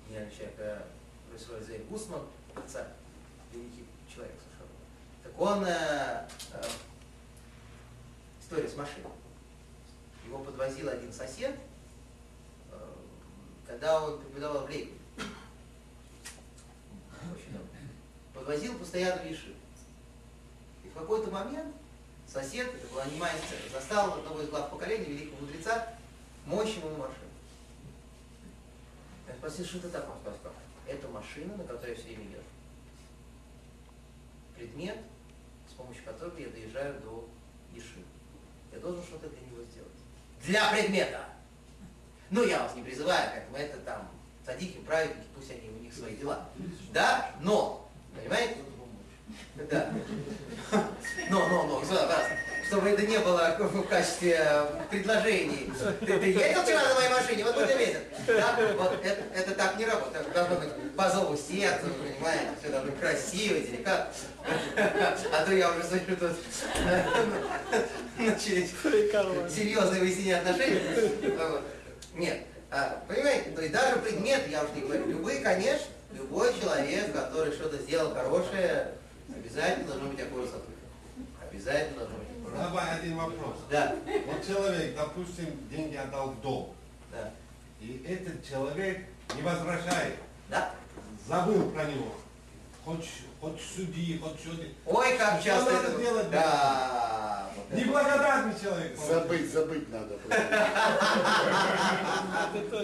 гениальный человек, э, Русой Зейн Гусман, отца, великий человек совершенно. Так он, э, э, история с машиной. Его подвозил один сосед, э, когда он преподавал в Лейбе. Подвозил постоянно Виши. И в какой-то момент сосед, это была немая сцена, застал одного из глав поколения, великого мудреца, мощного машину. Я спросил, что это такое? Он сказал, «Как? это машина, на которой я все время езжу. Предмет, с помощью которого я доезжаю до Ешивы. Я должен что-то для него сделать. Для предмета! Ну, я вас не призываю, как мы это там, садики, праведники, пусть они, у них свои дела. Да, но, понимаете? Да. Но, но, но, чтобы это не было в качестве предложений. Ты, ты ездил вчера на моей машине, вот будь месяц. Да? Вот это, это так не работает. Это должно быть по зову сердца, вы понимаете, все должно быть красиво, деликатно. А то я уже смотрю тут начались серьезные выяснения отношений. Нет. А, понимаете, то есть даже предмет, я уже не говорю, любые, конечно, любой человек, который что-то сделал хорошее, обязательно должно быть около сотрудника. Обязательно должно быть аккуратно. Давай один вопрос. Да, Вот человек, допустим, деньги отдал в долг, да, и этот человек не возвращает, да. забыл про него. Хоть, хоть суди, хоть что-то. Ой, как Что часто надо это... делать? Да. вот это. Неблагодарный человек. Забыть, забыть надо.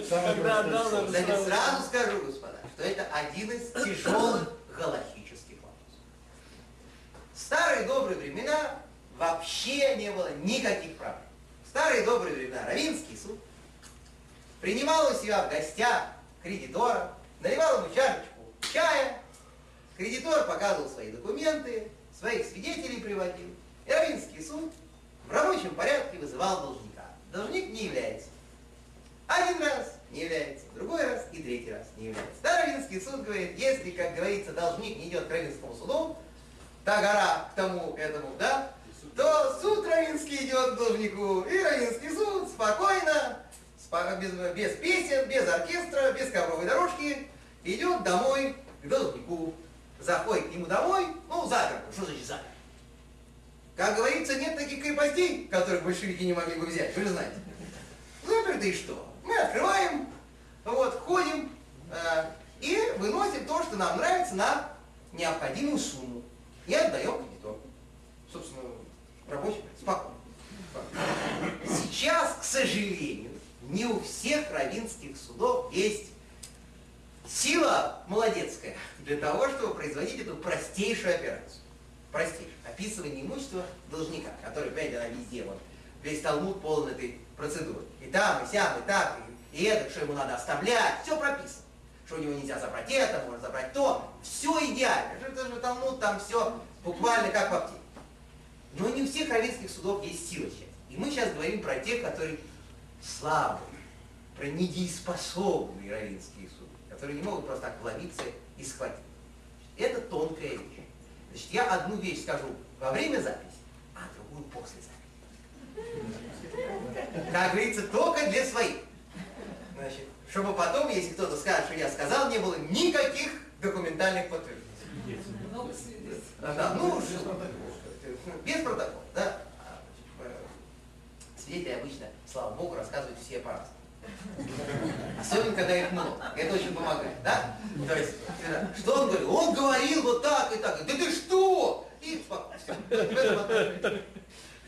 Когда отдал, сразу. скажу, господа, что это один из тяжелых вопросов. В старые добрые времена вообще не было никаких проблем. В старые добрые времена Равинский суд принимал у себя в гостях кредитора, наливал ему чашечку чая, кредитор показывал свои документы, своих свидетелей приводил, и Равинский суд в рабочем порядке вызывал должника. Должник не является. Один раз не является, другой раз и третий раз не является. Старовинский суд говорит, если, как говорится, должник не идет к Равинскому суду, та гора к тому, этому, да, то суд Равинский идет к должнику, и Равинский суд спокойно, спо- без, без песен, без оркестра, без ковровой дорожки, идет домой к должнику. Заходит к нему домой, ну, заперку, что значит заперку? Как говорится, нет таких крепостей, которых большевики не могли бы взять, вы же знаете. Заперты и что? Мы открываем, вот, ходим э, и выносим то, что нам нравится, на необходимую сумму. И отдаем кредитору. Собственно, рабочий, спокойно. Сейчас, к сожалению, не у всех равинских судов есть сила молодецкая для того, чтобы производить эту простейшую операцию. Простейшую. Описывание имущества должника, который, опять она везде, вот, весь Талмуд полон этой процедуры. И там, и сям, и так, и, и это, что ему надо оставлять, все прописано. Что у него нельзя забрать это, можно забрать то. Все идеально. Это же Талмуд, там все буквально как в аптеке. Но не у всех равинских судов есть сила сейчас. И мы сейчас говорим про тех, которые слабые, про недееспособные равинские суды, которые не могут просто так вломиться и схватить. Это тонкая вещь. Значит, я одну вещь скажу во время записи, а другую после записи. Как говорится, только для своих. Значит, чтобы потом, если кто-то скажет, что я сказал, не было никаких документальных подтверждений. Да, ну, без протокола, да. А, Свидетели обычно, слава богу, рассказывают все по-разному. Особенно, когда их много. Это очень помогает, да? То есть, что он говорил? Он говорил вот так и так. Да ты что? И спокойно.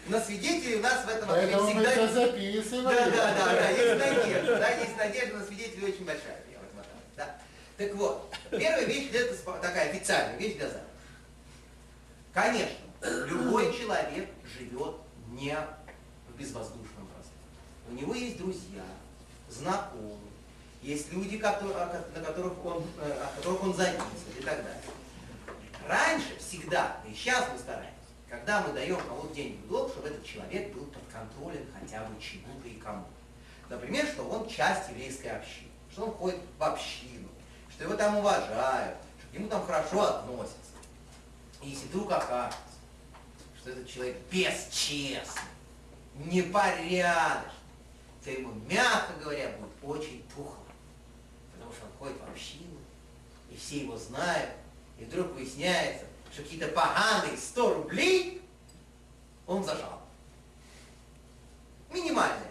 На свидетелей у нас в этом отношении Поэтому мы всегда... все записываем. Да, да, да, да, есть надежда, да, есть надежда на свидетелей очень большая, я в этом отношении, да. Так вот, первая вещь, это такая официальная вещь для записи. Конечно, любой человек живет не в безвоздушном пространстве. У него есть друзья, знакомые, есть люди, которые- о ко- на которых он, э, от которых он зависит и так далее. Раньше всегда, и сейчас мы стараемся, когда мы даем кому-то деньги в долг, чтобы этот человек был подконтролен хотя бы чему-то и кому. Например, что он часть еврейской общины, что он ходит в общину, что его там уважают, что к нему там хорошо относятся. И если вдруг окажется, что этот человек бесчестный, непорядочный, то ему, мягко говоря, будет очень тухло. Потому что он ходит в общину, и все его знают, и вдруг выясняется, что какие-то поганые 100 рублей он зажал. Минимальные.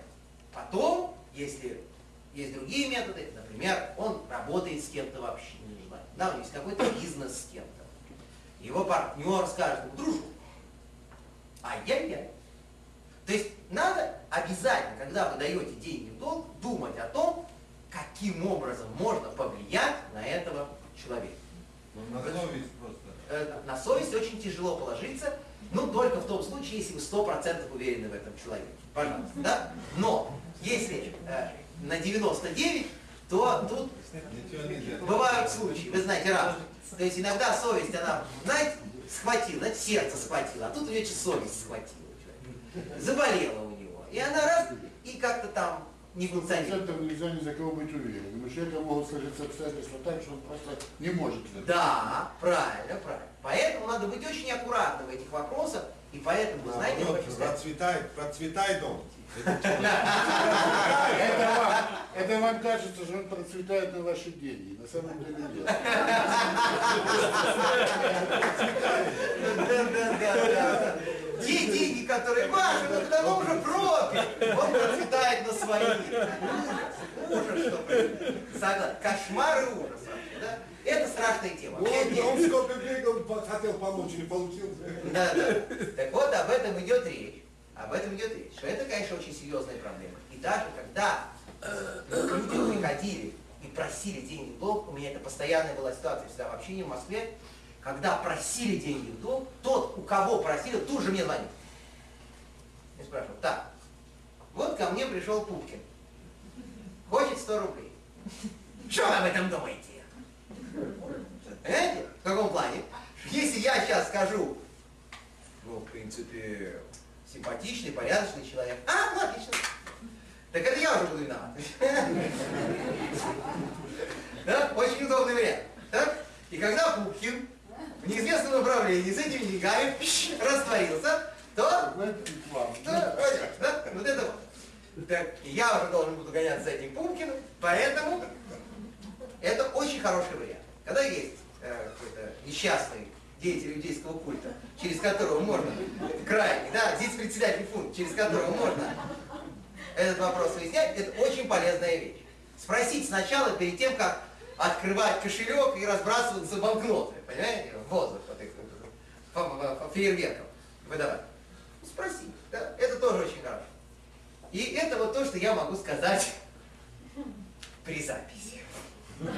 Потом, если есть другие методы, например, он работает с кем-то в общине, желательно. да, у него есть какой-то бизнес с кем-то. Его партнер скажет дружу, ай-яй-яй. То есть надо обязательно, когда вы даете деньги в долг, думать о том, каким образом можно повлиять на этого человека. На совесть просто. Э, На совесть очень тяжело положиться, ну только в том случае, если вы сто процентов уверены в этом человеке. Пожалуйста, да? Но если э, на 99, то тут бывают случаи, вы знаете, разные. То есть иногда совесть, она, знаете, схватила, знаете, сердце схватило, а тут у нее совесть схватила. Заболела у него. И она раз, и как-то там не функционирует. Процентов нельзя ни за кого быть уверенным. У человека могут сложиться обстоятельства так, что он просто не может это. Да, правильно, правильно. Поэтому надо быть очень аккуратным в этих вопросах, и поэтому, вы знаете, сказать, процветай, процветай дом. Это вам, это вам кажется, что он процветает на ваши деньги. На самом деле нет. Да, да, да, да. Те деньги, которые ваши, ну когда уже пропил, он процветает на свои. Ужас, ужас, что. Согласен. Кошмар и ужас вообще, да? Это страшная тема. Вот, он сколько бегал, хотел помочь, не получилось. Да, да. Так вот, об этом идет речь. Об этом идет речь. Что это, конечно, очень серьезная проблема. И даже когда э, люди приходили и просили деньги в долг, у меня это постоянная была ситуация всегда в общении в Москве, когда просили деньги в долг, тот, у кого просили, тут же мне звонит. И спрашивал, так, вот ко мне пришел Пупкин, хочет 100 рублей. Что вы об этом думаете? Понимаете? В каком плане? Если я сейчас скажу, ну, в принципе, симпатичный, порядочный человек. А, ну, отлично. Так это я уже буду виноват. Да? Очень удобный вариант. Так? И когда Пупкин в неизвестном направлении с этими деньгами пш, растворился, то к вам. да? Вот это вот. Так, я уже должен буду гоняться за этим Пупкиным, поэтому это очень хороший вариант. Когда есть э, какой-то несчастный деятель иудейского культа, через которого можно, крайний, да, здесь председатель фунт, через которого можно этот вопрос выяснять, это очень полезная вещь. Спросить сначала, перед тем, как открывать кошелек и разбрасываться банкноты, понимаете, в воздух, вот их, по- по- по фейерверкам выдавать. Спросить, да, это тоже очень хорошо. И это вот то, что я могу сказать при записи.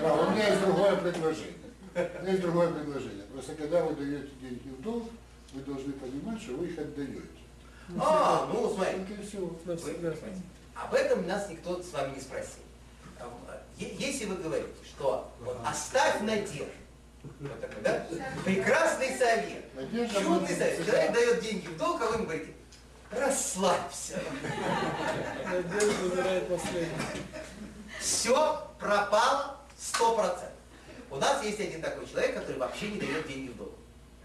А, у меня есть другое предложение. У меня есть другое предложение. Просто когда вы даете деньги в долг, вы должны понимать, что вы их отдаете. А, ну, смотри, Только и всего. Да, Вы всегда. понимаете, Об этом нас никто с вами не спросил. Е- Если вы говорите, что вот оставь надежду, вот такой, да? Прекрасный совет, чудный совет. Человек дает деньги в долг, а вы ему говорите, расслабься. Надежда умирает последней. Все пропало сто процентов. У нас есть один такой человек, который вообще не дает деньги в долг.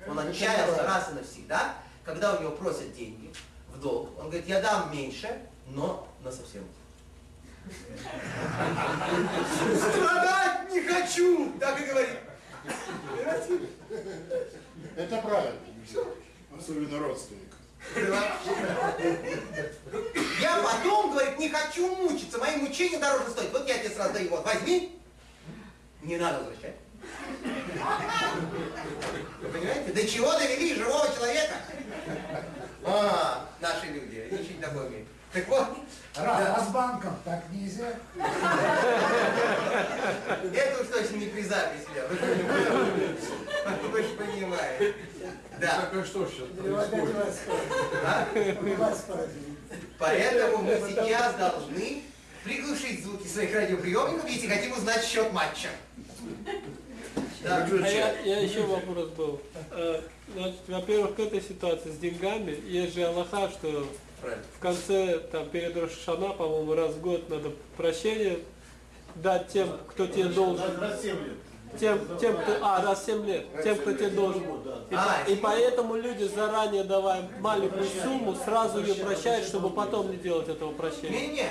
Он отчаялся раз и навсегда, когда у него просят деньги в долг. Он говорит, я дам меньше, но на совсем. Страдать не хочу, так и говорит. Это правильно. Особенно родственник. Я потом, говорит, не хочу мучиться, мои мучения дороже стоят. Вот я тебе сразу даю, вот возьми, не надо возвращать. Вы понимаете? До чего довели живого человека? А, наши люди, они очень такое умеют. Так вот, А с банком так нельзя? это уж точно не при записи, вы же понимаете. Да. Так а что сейчас происходит? А? Поэтому мы сейчас должны приглушить звуки своих радиоприемников, если хотим узнать счет матча. Да. А я, я еще вопрос был. Э, Значит, во-первых, к этой ситуации с деньгами есть же Аллаха, что Правильно. в конце, там, перед Рошашана, по-моему, раз в год надо прощение дать тем, кто тебе должен. Тем, тем, кто, а, раз в 7 лет, тем, кто тебе должен. И, А, и поэтому люди, заранее давая маленькую сумму, сразу ее прощают, чтобы потом не делать этого прощения. Не-не.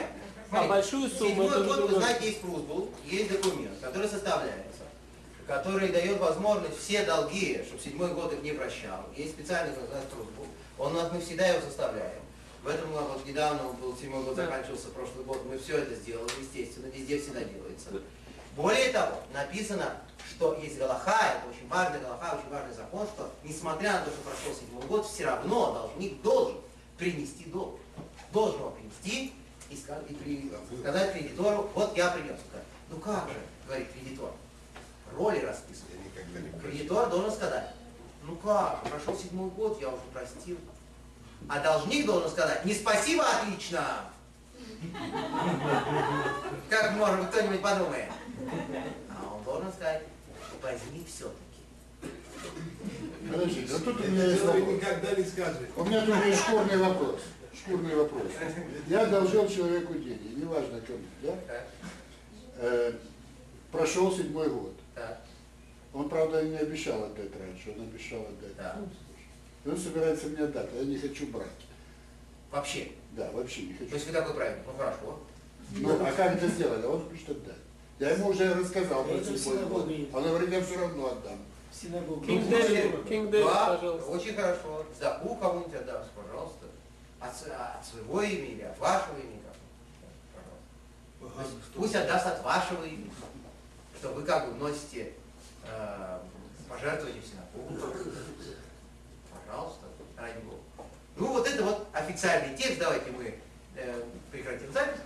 А большую сумму Седьмой это уже год, вы другое. знаете, есть прусбул, есть документ, который составляется, который дает возможность все долги, чтобы седьмой год их не прощал. Есть специальный прусбул. Он у нас мы всегда его составляем. В этом году, вот недавно он был седьмой год заканчивался прошлый год, мы все это сделали, естественно, везде всегда делается. Более того, написано, что есть Галаха, это очень важный Галаха, очень важный закон, что несмотря на то, что прошел седьмой год, все равно должник должен принести долг. Должен его принести и, ска- и при- сказать кредитору, вот я принес. Ну как же, говорит кредитор, роли расписаны. Кредитор должен сказать, ну как, прошел седьмой год, я уже простил. А должник должен сказать, не спасибо, отлично. Как может быть кто-нибудь подумает? А он должен сказать, возьми все-таки. Подождите, вот тут у меня есть вопрос. никогда не скажет. У меня тут есть шкурный вопрос. Шкурный вопрос. Я одолжил человеку деньги, неважно кому, да? Э, прошел седьмой год. Он, правда, не обещал отдать раньше, он обещал отдать. И он собирается мне отдать, а я не хочу брать. Вообще. Да, вообще не То хочу. есть вы такой правильный. Ну хорошо. Ну, а как это сделали? Он хочет отдать. Я ему уже рассказал про синагоги. Он говорит, я все равно отдам. Синагога. Кинг Дэвид, Кинг Дэвид, Да, пожалуйста. очень хорошо. Сдаку кому-нибудь отдаст, пожалуйста. От, от своего имени или от вашего имени. пожалуйста. То есть Пусть отдаст от вашего имени, что вы как бы вносите э, пожертвования в синагогу. Пожалуйста, ради Бога. Ну вот это вот официальный текст, давайте мы э, прекратим запись.